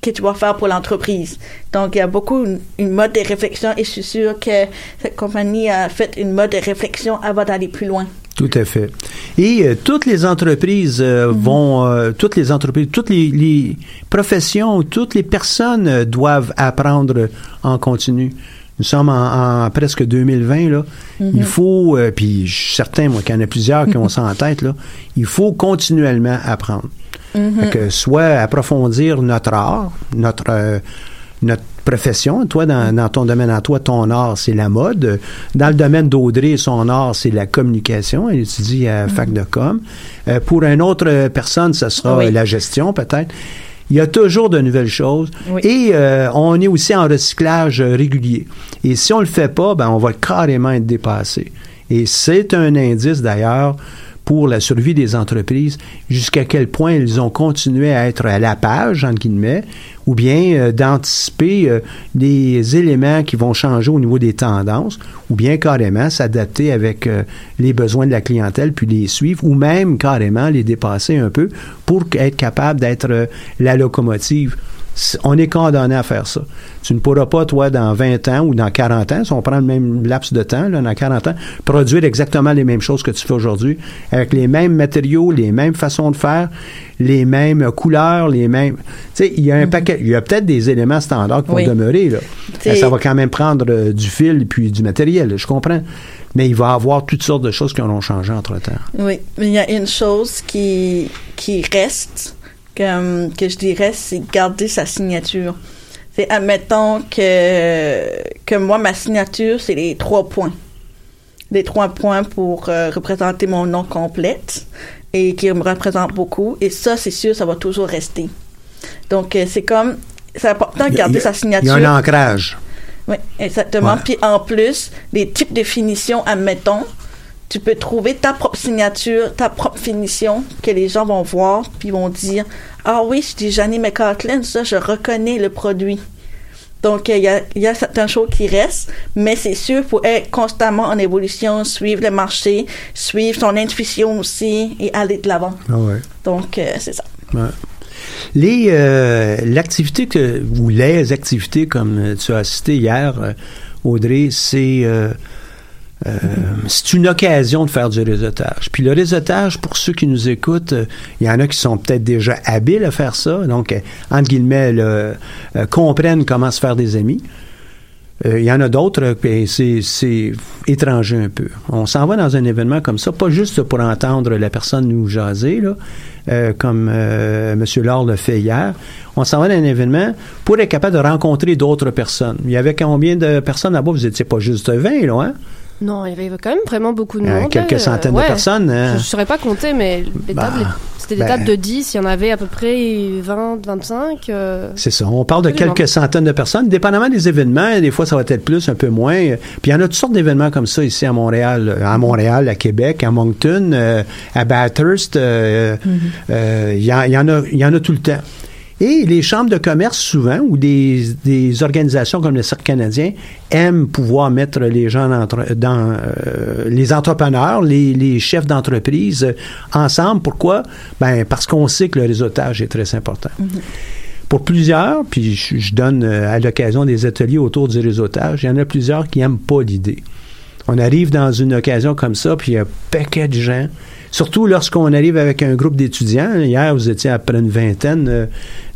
que tu vas faire pour l'entreprise? Donc, il y a beaucoup une, une mode de réflexion et je suis sûre que cette compagnie a fait une mode de réflexion avant d'aller plus loin. Tout à fait. Et euh, toutes les entreprises euh, vont, euh, toutes les entreprises, toutes les, les professions, toutes les personnes doivent apprendre en continu. Nous sommes en, en presque 2020 là. Il faut, puis je suis certain moi qu'il y en a plusieurs qui ont ça en tête là. Il faut continuellement apprendre. Fait que soit approfondir notre art, notre notre profession. Toi, dans, dans ton domaine à toi, ton art, c'est la mode. Dans le domaine d'Audrey, son art, c'est la communication. Elle étudie à Fac de Com. Euh, pour une autre euh, personne, ce sera Oui. euh, la gestion, peut-être. Il y a toujours de nouvelles choses. Oui. Et euh, on est aussi en recyclage euh, régulier. Et si on le fait pas, ben, on va carrément être dépassé. Et c'est un indice, d'ailleurs, pour la survie des entreprises, jusqu'à quel point ils ont continué à être à la page, entre guillemets, ou bien euh, d'anticiper euh, des éléments qui vont changer au niveau des tendances, ou bien carrément s'adapter avec euh, les besoins de la clientèle, puis les suivre, ou même carrément les dépasser un peu pour être capable d'être la locomotive. On est condamné à faire ça. Tu ne pourras pas, toi, dans 20 ans ou dans 40 ans, si on prend le même laps de temps, là, dans 40 ans, produire exactement les mêmes choses que tu fais aujourd'hui, avec les mêmes matériaux, les mêmes façons de faire, les mêmes couleurs, les mêmes... Tu sais, il y a un paquet... Il y a peut-être des éléments standards qui vont Oui. demeurer, là. Ça va quand même prendre euh, du fil puis du matériel, je comprends. Mais il va y avoir toutes sortes de choses qui auront changé entre-temps. Oui, mais il y a une chose qui, qui reste, que, que je dirais, c'est garder sa signature. C'est, admettons que, que moi, ma signature, c'est les trois points. Les trois points pour euh, représenter mon nom complète et qui me représente beaucoup. Et ça, c'est sûr, ça va toujours rester. Donc, euh, c'est comme, c'est important de garder Il a- sa Il signature. y a un ancrage. Oui, exactement. Ouais. Puis en plus, les types de finitions, admettons, tu peux trouver ta propre signature, ta propre finition que les gens vont voir, puis vont dire Ah oui, je dis Janine McCartland, ça, je reconnais le produit. Donc, euh, il y, a, il y a certaines choses qui restent, mais c'est sûr, pour être constamment en évolution, suivre le marché, suivre son intuition aussi et aller de l'avant. Ah ouais. Donc, euh, c'est ça. Ouais. Les euh, l'activité que ou les activités comme tu as cité hier, euh, Audrey, c'est euh, euh, c'est une occasion de faire du réseautage. Puis le réseautage, pour ceux qui nous écoutent, euh, il y en a qui sont peut-être déjà habiles à faire ça, donc euh, entre guillemets, comprennent comment se faire des amis. Il y en a d'autres, c'est, étranger un peu. On s'en va dans un événement comme ça, pas juste pour entendre la personne nous jaser, là, comme M. Laure le fait hier. On s'en va dans un événement pour être capable de rencontrer d'autres personnes. Il y avait combien de personnes là-bas? Vous étiez pas juste 20, là, hein? Non, il y avait quand même vraiment beaucoup de Euh, monde. quelques là. centaines de personnes, hein? Je ne saurais pas compter, mais les Bah, tables, c'était des ben. tables de 10. Il y en avait à peu près 20, 25. euh, C'est ça. On parle de quelques centaines de personnes, dépendamment des événements. Des fois, ça va être plus, un peu moins. Puis il y en a toutes sortes d'événements comme ça ici à Montréal, à Montréal, à Québec, à Moncton, euh, à Bathurst. euh, euh, y, il y en a, il y en a tout le temps. Et les chambres de commerce, souvent, ou des, des organisations comme le Cirque canadien, aiment pouvoir mettre les gens entre- dans, euh, les entrepreneurs, les, les chefs d'entreprise euh, ensemble. Pourquoi? Ben, parce qu'on sait que le réseautage est très important. Pour plusieurs, puis je, je donne euh, à l'occasion des ateliers autour du réseautage, il y en a plusieurs qui n'aiment pas l'idée. On arrive dans une occasion comme ça, puis il y a un paquet de gens. Surtout lorsqu'on arrive avec un groupe d'étudiants. Hier, vous étiez à près une vingtaine euh,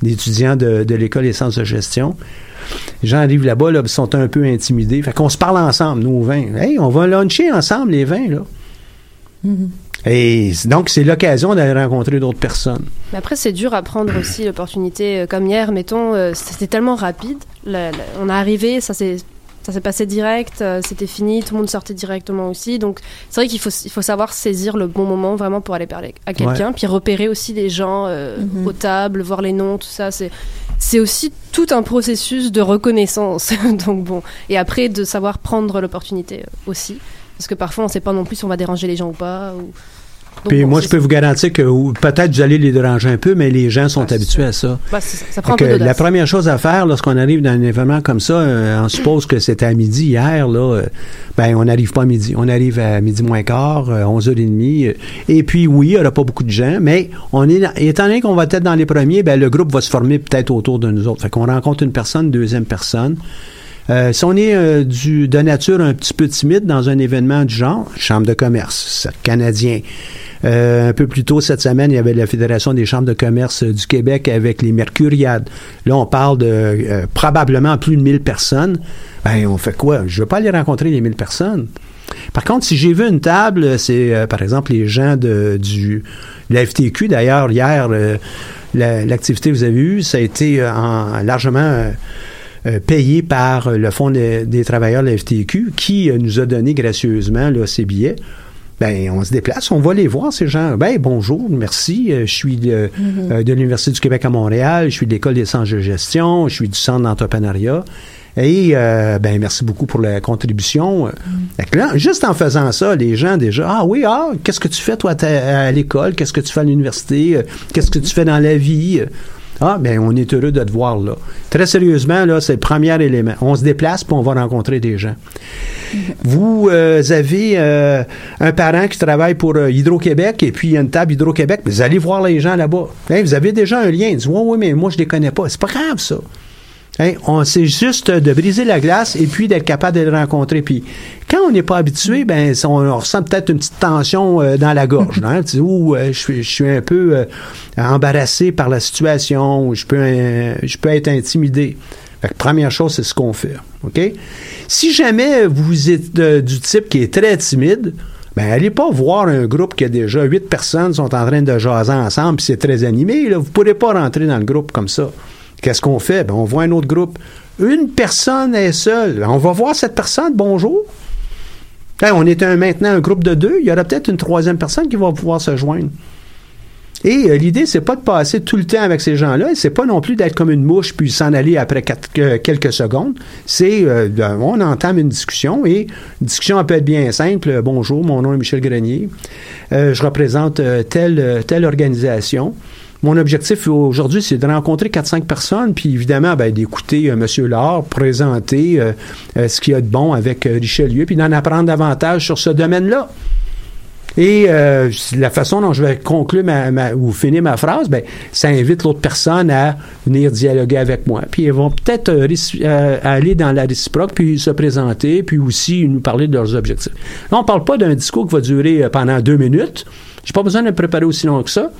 d'étudiants de, de l'école des sciences de gestion. Les gens arrivent là-bas, là, ils sont un peu intimidés. Fait qu'on se parle ensemble, nous, 20. Hey, on va luncher ensemble, les 20, là. Et c- donc, c'est l'occasion d'aller rencontrer d'autres personnes. Mais après, c'est dur à prendre aussi l'opportunité. euh, Comme hier, mettons, euh, c'était tellement rapide. On est arrivé, ça s'est. Ça s'est passé direct, euh, c'était fini, tout le monde sortait directement aussi. Donc, c'est vrai qu'il faut, il faut savoir saisir le bon moment vraiment pour aller parler à quelqu'un, puis repérer aussi les gens euh, Mhm. aux tables, voir les noms, tout ça. C'est, c'est aussi tout un processus de reconnaissance. Donc, bon. Et après, de savoir prendre l'opportunité euh, aussi. Parce que parfois, on ne sait pas non plus si on va déranger les gens ou pas. Ou... Donc, Puis bon, moi, je peux vous garantir que peut-être vous allez les déranger un peu, mais les gens sont c'est habitués à ça. c'est ça, prend que la première chose à faire lorsqu'on arrive dans un événement comme ça, euh, on suppose que c'était à midi hier, là, euh, ben on n'arrive pas à midi. On arrive à midi moins quart, euh, 11h30. euh, et puis oui, il n'y aura pas beaucoup de gens, mais on est dans- étant donné qu'on va être dans les premiers, ben le groupe va se former peut-être autour de nous autres. Fait qu'on rencontre une personne, deuxième personne. Euh, si on est euh, du, de nature un petit peu timide dans un événement du genre, Chambre de commerce, canadien. Euh, un peu plus tôt cette semaine, il y avait la Fédération des chambres de commerce du Québec avec les Mercuriades. Là, on parle de euh, probablement plus de 1000 personnes. Ben, on fait quoi? Je veux pas aller rencontrer les 1000 personnes. Par contre, si j'ai vu une table, c'est euh, par exemple les gens de, du la FTQ. D'ailleurs, hier, euh, la- l'activité que vous avez eue, ça a été euh, en- largement euh, payé par euh, le Fonds des, des travailleurs de la FTQ qui euh, nous a donné gracieusement là, ces billets. Ben, on se déplace, on va les voir, ces gens. Ben, bonjour, merci. euh, je suis de, euh, de l'Université du Québec à Montréal, je suis de l'École des sciences de gestion, je suis du Centre d'entrepreneuriat. Et, euh, ben, merci beaucoup pour la contribution. Que là, juste en faisant ça, les gens déjà, ah oui, ah, qu'est-ce que tu fais, toi, à, l'école? Qu'est-ce que tu fais à l'université? Euh, Qu'est-ce que tu fais dans la vie? Ah, ben, on est heureux de te voir là. Très sérieusement, là, c'est le premier élément. On se déplace puis on va rencontrer des gens. Vous euh, avez euh, un parent qui travaille pour euh, Hydro-Québec et puis il y a une table Hydro-Québec. Vous allez voir les gens là-bas. Hein, vous avez déjà un lien. Ils disent, oui, oui, mais moi, je les connais pas. C'est pas grave, ça. Hein, on c'est juste de briser la glace et puis d'être capable de les rencontrer. Puis quand on n'est pas habitué, ben on, on ressent peut-être une petite tension euh, dans la gorge. Hein, Tu dis, euh, je, suis- un peu euh, embarrassé par la situation, je peux, être intimidé. Fait que première chose, c'est ce qu'on fait. OK? Si jamais vous êtes du type qui est très timide, ben allez pas voir un groupe qui a déjà huit personnes sont en train de jaser ensemble, puis c'est très animé. Là. Vous pourrez pas rentrer dans le groupe comme ça. Qu'est-ce qu'on fait? Ben, on voit un autre groupe. Une personne est seule. On va voir cette personne. Bonjour. On est maintenant un groupe de deux. Il y aura peut-être une troisième personne qui va pouvoir se joindre. Et euh, l'idée, c'est pas de passer tout le temps avec ces gens-là. C'est pas non plus d'être comme une mouche puis s'en aller après quelques secondes. C'est euh, on entame une discussion et une discussion peut être bien simple. Bonjour, mon nom est Michel Grenier. Euh, je représente euh, telle telle organisation. Mon objectif aujourd'hui, c'est de rencontrer 4-5 personnes, puis évidemment, ben, d'écouter euh, M. Laure présenter euh, euh, ce qu'il y a de bon avec euh, Richelieu, puis d'en apprendre davantage sur ce domaine-là. Et euh, la façon dont je vais conclure ma, ma- ou finir ma phrase, ben, ça invite l'autre personne à venir dialoguer avec moi. Puis ils vont peut-être aller dans la réciproque, puis se présenter, puis aussi nous parler de leurs objectifs. Là, on parle pas d'un discours qui va durer pendant deux minutes. J'ai pas besoin de me préparer aussi long que ça.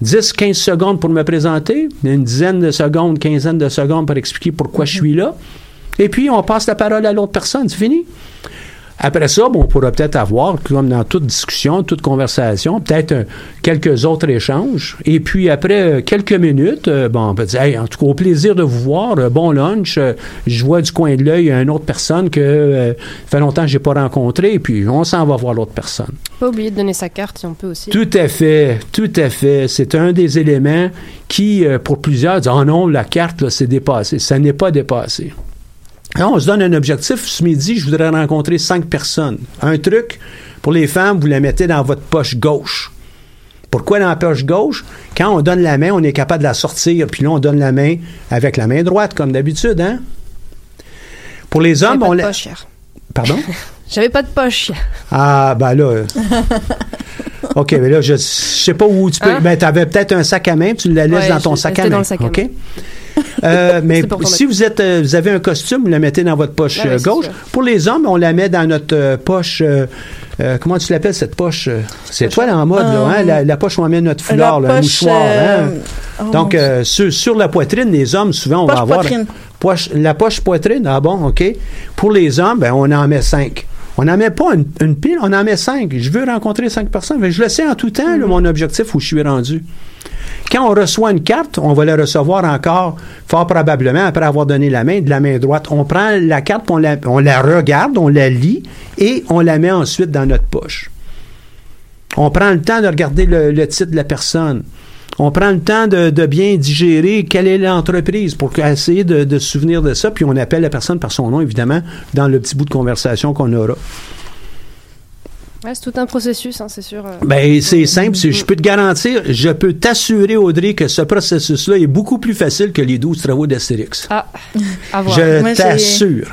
10, 15 secondes pour me présenter, une dizaine de secondes, quinzaine de secondes pour expliquer pourquoi je suis là. Et puis, on passe la parole à l'autre personne. C'est fini. Après ça, bon, on pourra peut-être avoir, comme dans toute discussion, toute conversation, peut-être euh, quelques autres échanges. Et puis après euh, quelques minutes, euh, bon, on peut dire, Hey, en tout cas, au plaisir de vous voir, bon lunch. je vois du coin de l'œil une autre personne que fait longtemps que j'ai pas rencontré. Et puis on s'en va voir l'autre personne. Pas oublier de donner sa carte si on peut aussi. Tout à fait, tout à fait. C'est un des éléments qui, pour plusieurs, disent, oh non, la carte, c'est dépassé. Ça n'est pas dépassé. Là, on se donne un objectif. Ce midi, je voudrais rencontrer cinq personnes. Un truc, pour les femmes, vous la mettez dans votre poche gauche. Pourquoi dans la poche gauche? Quand on donne la main, on est capable de la sortir, puis là, on donne la main avec la main droite, comme d'habitude, hein? Pour les hommes, pas on de la... poche hier. Pardon? J'avais pas de poche. Ah, ben là. euh, OK, mais là, je, je sais pas où tu peux. Hein? Ben, tu avais peut-être un sac à main, tu le laisses Ouais, dans ton je- sac à main. dans le sac à OK? Euh, mais si vous êtes, euh, vous avez un costume, vous le mettez dans votre poche Ah ouais, euh, gauche. Pour les hommes, on la met dans notre poche. euh, comment tu l'appelles cette poche C'est toi là en mode, là, hein? la, la poche où on met notre foulard, poche, mouchoir. hein? oh Donc, sur, sur la poitrine, les hommes, souvent, on Poche va avoir. poitrine. Poche- la poche poitrine, ah bon, OK. Pour les hommes, ben, on en met cinq. On n'en met pas une, une pile, on en met cinq. Je veux rencontrer cinq personnes. mais je le sais en tout temps, là, mon objectif où je suis rendu. Quand on reçoit une carte, on va la recevoir encore, fort probablement, après avoir donné la main, de la main droite. On prend la carte, on la, on la regarde, on la lit, et on la met ensuite dans notre poche. On prend le temps de regarder le, le titre de la personne. On prend le temps de, de bien digérer quelle est l'entreprise pour essayer de, de se souvenir de ça, puis on appelle la personne par son nom, évidemment, dans le petit bout de conversation qu'on aura. Ouais, c'est tout un processus, hein, c'est sûr. euh. Ben, c'est simple. Je peux te garantir, je peux t'assurer, Audrey, que ce processus-là est beaucoup plus facile que les 12 travaux d'Astérix. Ah, à voir. Je t'assure.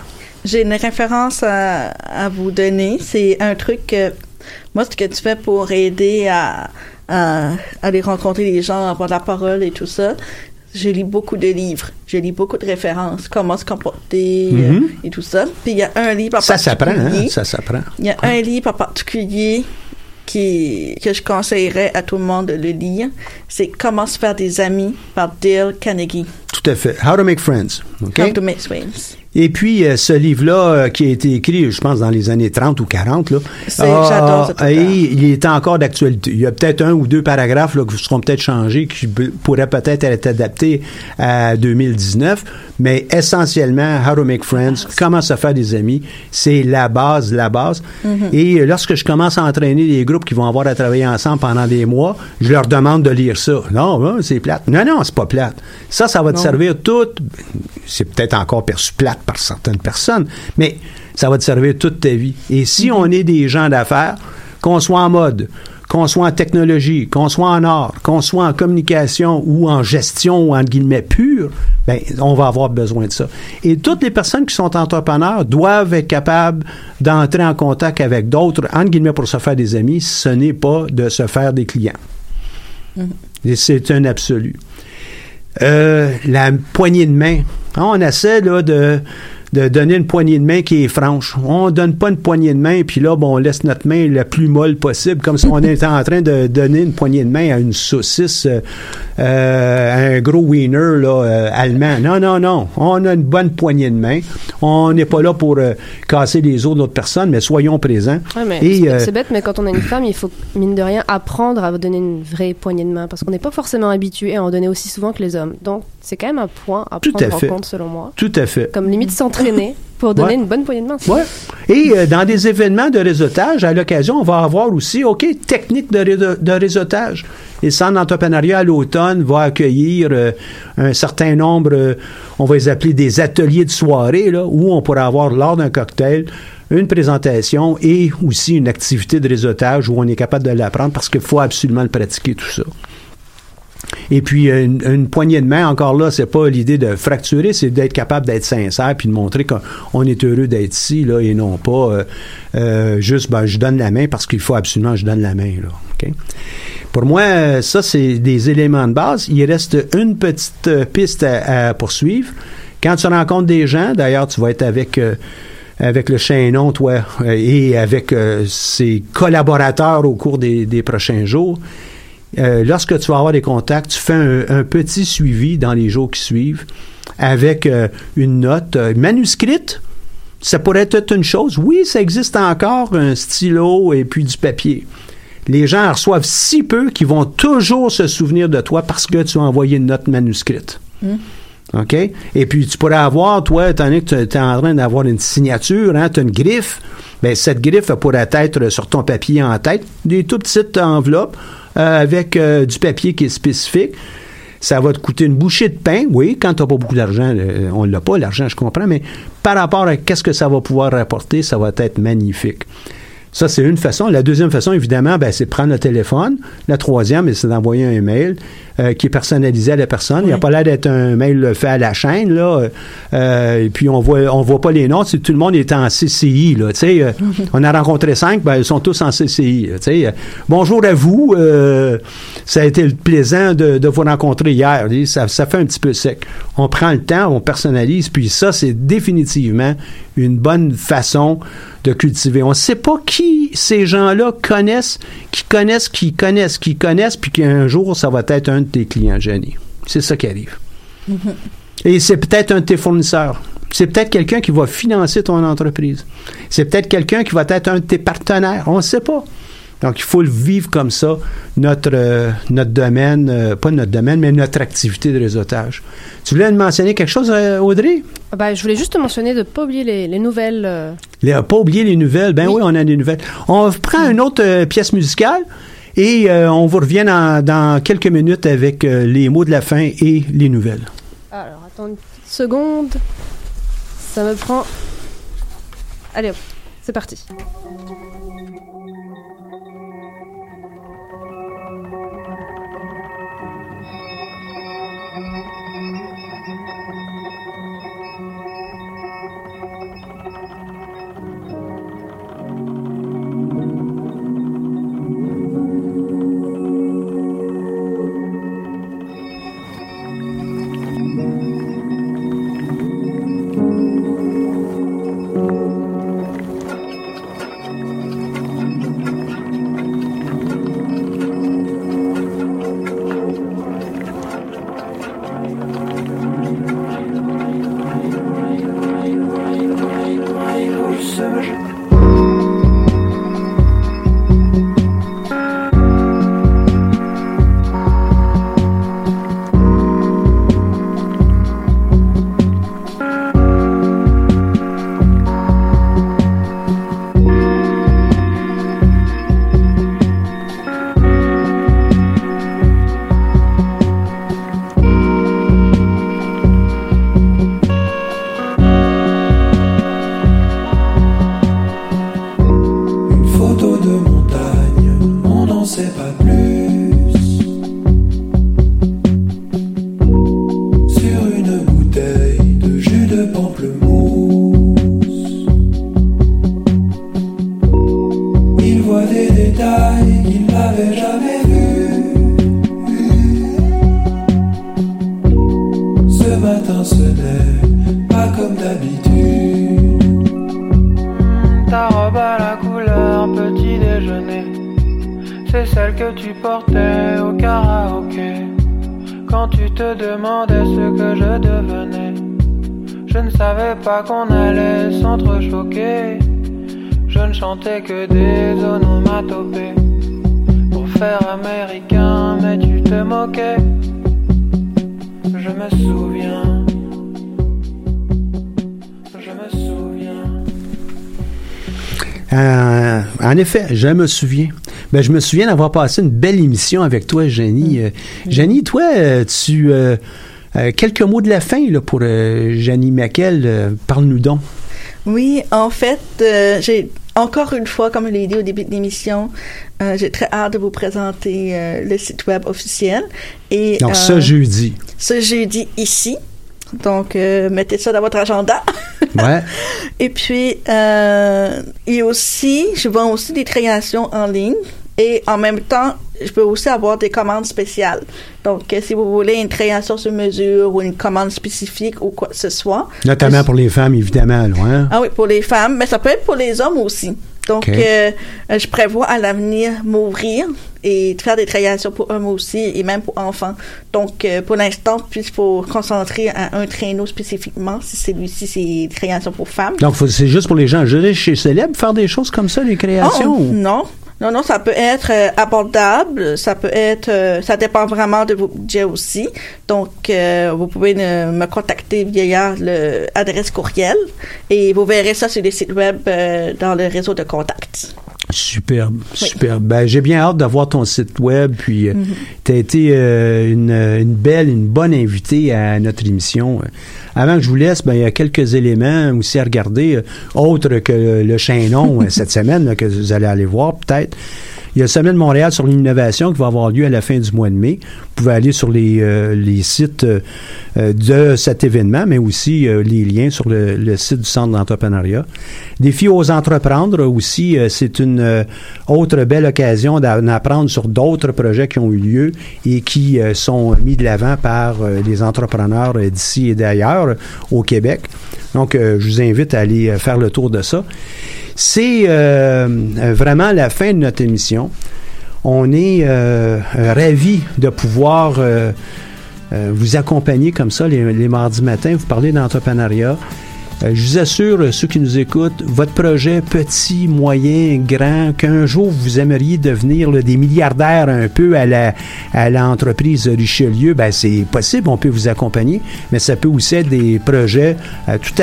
J'ai une référence à, à vous donner. C'est un truc que, moi, ce que tu fais pour aider à, à aller rencontrer les gens, avoir de la parole et tout ça. Je lis beaucoup de livres. Je lis beaucoup de références, comment se comporter euh, Mhm. et tout ça. Puis il y a un livre en Ça s'apprend, hein? particulier. Ça s'apprend. Il y a un livre en particulier qui, que je conseillerais à tout le monde de le lire. C'est Comment se faire des amis par Dale Carnegie. Tout à fait. How to make friends. OK? How to make friends. Et puis, euh, ce livre-là, euh, qui a été écrit, je pense, dans les années 30 ou 40, là, auteur. et il est encore d'actualité. Il y a peut-être un ou deux paragraphes là, qui seront peut-être changés, qui pourraient peut-être être adaptés à 2019, mais essentiellement, How to Make Friends, comment se faire des amis, c'est la base, la base. Et euh, lorsque je commence à entraîner des groupes qui vont avoir à travailler ensemble pendant des mois, je leur demande de lire ça. Non, hein, c'est plate. Non, non, c'est pas plate. Ça, ça va te Non. servir toute, c'est peut-être encore perçu plate par certaines personnes, mais ça va te servir toute ta vie. Et si on est des gens d'affaires, qu'on soit en mode, qu'on soit en technologie, qu'on soit en art, qu'on soit en communication ou en gestion ou en guillemets pure, ben, on va avoir besoin de ça. Et toutes les personnes qui sont entrepreneurs doivent être capables d'entrer en contact avec d'autres, entre guillemets, pour se faire des amis. Ce n'est pas de se faire des clients. Et c'est un absolu. Euh, la poignée de main. On essaie là, de, de donner une poignée de main qui est franche. On donne pas une poignée de main, puis là, bon, on laisse notre main la plus molle possible, comme si on était en train de donner une poignée de main à une saucisse, euh, euh, à un gros wiener là, euh, allemand. Non, non, non. On a une bonne poignée de main. On n'est pas là pour euh, casser les os d'autres personnes, mais soyons présents. Ouais, mais Et, c'est euh, c'est bête, mais quand on a une femme, il faut, mine de rien, apprendre à donner une vraie poignée de main, parce qu'on n'est pas forcément habitué à en donner aussi souvent que les hommes. Donc, c'est quand même un point à Tout prendre à en compte, selon moi. Tout à fait. Comme limite s'entraîner pour donner Ouais. une bonne poignée de main. Ouais. Et euh, dans des événements de réseautage, à l'occasion, on va avoir aussi, OK, technique de réseautage. Et le Centre d'entrepreneuriat à l'automne va accueillir euh, un certain nombre, euh, on va les appeler des ateliers de soirée, là, où on pourra avoir, lors d'un cocktail, une présentation et aussi une activité de réseautage où on est capable de l'apprendre parce qu'il faut absolument le pratiquer, tout ça. Et puis, euh, une, une poignée de main, encore là, c'est pas l'idée de fracturer, c'est d'être capable d'être sincère puis de montrer qu'on on est heureux d'être ici, là, et non pas euh, euh, juste, ben, je donne la main parce qu'il faut absolument que je donne la main, là. OK? Pour moi, euh, ça, c'est des éléments de base. Il reste une petite piste à, à poursuivre. Quand tu rencontres des gens, d'ailleurs, tu vas être avec... euh, avec le chaînon, toi, et avec ses collaborateurs au cours des, des prochains jours. Euh, lorsque tu vas avoir des contacts, tu fais un, un petit suivi dans les jours qui suivent avec euh, une note euh, manuscrite. Ça pourrait être une chose. Oui, ça existe encore, un stylo et puis du papier. Les gens en reçoivent si peu qu'ils vont toujours se souvenir de toi parce que tu as envoyé une note manuscrite. OK? Et puis, tu pourrais avoir, toi, étant donné que tu es en train d'avoir une signature, hein, tu as une griffe, bien, cette griffe pourrait être sur ton papier en tête, des tout petites enveloppes avec euh, du papier qui est spécifique. Ça va te coûter une bouchée de pain, oui, quand tu pas beaucoup d'argent, euh, on l'a pas, l'argent, je comprends, mais par rapport à qu'est-ce que ça va pouvoir rapporter, ça va être magnifique. Ça, c'est une façon. La deuxième façon, évidemment, ben, c'est de prendre le téléphone. La troisième, c'est d'envoyer un mail euh, qui est personnalisé à la personne. Il n'y a pas l'air d'être un mail fait à la chaîne, là. Euh, et puis, on voit, on voit pas les noms. Tout le monde est en CCI, là. Tu sais, euh, on a rencontré cinq, ben, ils sont tous en CCI. Tu sais, Euh, bonjour à vous. euh, ça a été plaisant de, de vous rencontrer hier. Ça, ça fait un petit peu sec. On prend le temps, on personnalise, puis ça, c'est définitivement une bonne façon de cultiver. On ne sait pas qui ces gens-là connaissent, qui connaissent, qui connaissent, qui connaissent, puis qu'un jour, ça va être un de tes clients génies. C'est ça qui arrive. Et c'est peut-être un de tes fournisseurs. C'est peut-être quelqu'un qui va financer ton entreprise. C'est peut-être quelqu'un qui va être un de tes partenaires. On ne sait pas. Donc, il faut le vivre comme ça, notre, euh, notre domaine, euh, pas notre domaine, mais notre activité de réseautage. Tu voulais me mentionner quelque chose, euh, Audrey? Ah bah, je voulais juste te mentionner de ne pas oublier les, les nouvelles. euh, Les- pas oublier les nouvelles. Ben oui, on a des nouvelles. On prend une autre pièce musicale et on vous revient dans, dans quelques minutes avec les mots de la fin et les nouvelles. Alors, attends une petite seconde. Ça me prend. Allez hop, c'est parti. Chantais que des onomatopées pour faire américain, mais tu te moquais. Je me souviens. Je me souviens. Euh, en effet, je me souviens. Ben, je me souviens d'avoir passé une belle émission avec toi, Jenny. Euh, Jenny, toi, euh, tu... euh, quelques mots de la fin là, pour euh, Jenny Maquel. Euh, Parle-nous donc. Oui, en fait, euh, j'ai encore une fois, comme je l'ai dit au début de l'émission, euh, j'ai très hâte de vous présenter euh, le site web officiel. Et, Donc, euh, ce jeudi. Ce jeudi ici. Donc, mettez ça dans votre agenda. Ouais. Et puis, et aussi, je vends aussi des créations en ligne. Et en même temps, je peux aussi avoir des commandes spéciales. Donc, euh, si vous voulez une création sur mesure ou une commande spécifique ou quoi que ce soit. Notamment pour les femmes, évidemment. Là, hein? Ah oui, pour les femmes, mais ça peut être pour les hommes aussi. Donc, euh, je prévois à l'avenir m'ouvrir et faire des créations pour hommes aussi et même pour enfants. Donc, euh, pour l'instant, puis il faut concentrer à un traîneau spécifiquement, si celui-ci, c'est des créations pour femmes. Donc, c'est juste pour les gens riches chez célèbres faire des choses comme ça, les créations? Oh, ou- non. Non, non, ça peut être euh, abordable, ça peut être, euh, ça dépend vraiment de vos budgets aussi. Donc, euh, vous pouvez me contacter via l'adresse courriel et vous verrez ça sur les sites web euh, dans le réseau de contacts. Superbe, superbe. Ben, j'ai bien hâte de voir ton site web. Puis, tu as été euh, une, une belle, une bonne invitée à notre émission. Euh, Avant que je vous laisse, ben, il y a quelques éléments aussi à regarder, autres que le chaînon cette semaine, là, que vous allez aller voir peut-être. Il y a la Semaine Montréal sur l'innovation qui va avoir lieu à la fin du mois de mai. Vous pouvez aller sur les, euh, sites euh, euh, de cet événement, mais aussi les liens sur le, le site du Centre d'entrepreneuriat. Défi aux entreprendre aussi, c'est une autre belle occasion d'en apprendre sur d'autres projets qui ont eu lieu et qui sont mis de l'avant par les entrepreneurs d'ici et d'ailleurs au Québec. Donc, je vous invite à aller faire le tour de ça. C'est euh, euh, vraiment la fin de notre émission. On est euh, ravis de pouvoir vous accompagner comme ça les, mardis matins, vous parler d'entrepreneuriat. Je vous assure, ceux qui nous écoutent, votre projet petit, moyen, grand, qu'un jour vous aimeriez devenir des milliardaires un peu à l'entreprise Richelieu, ben c'est possible, on peut vous accompagner, mais ça peut aussi être des projets tout à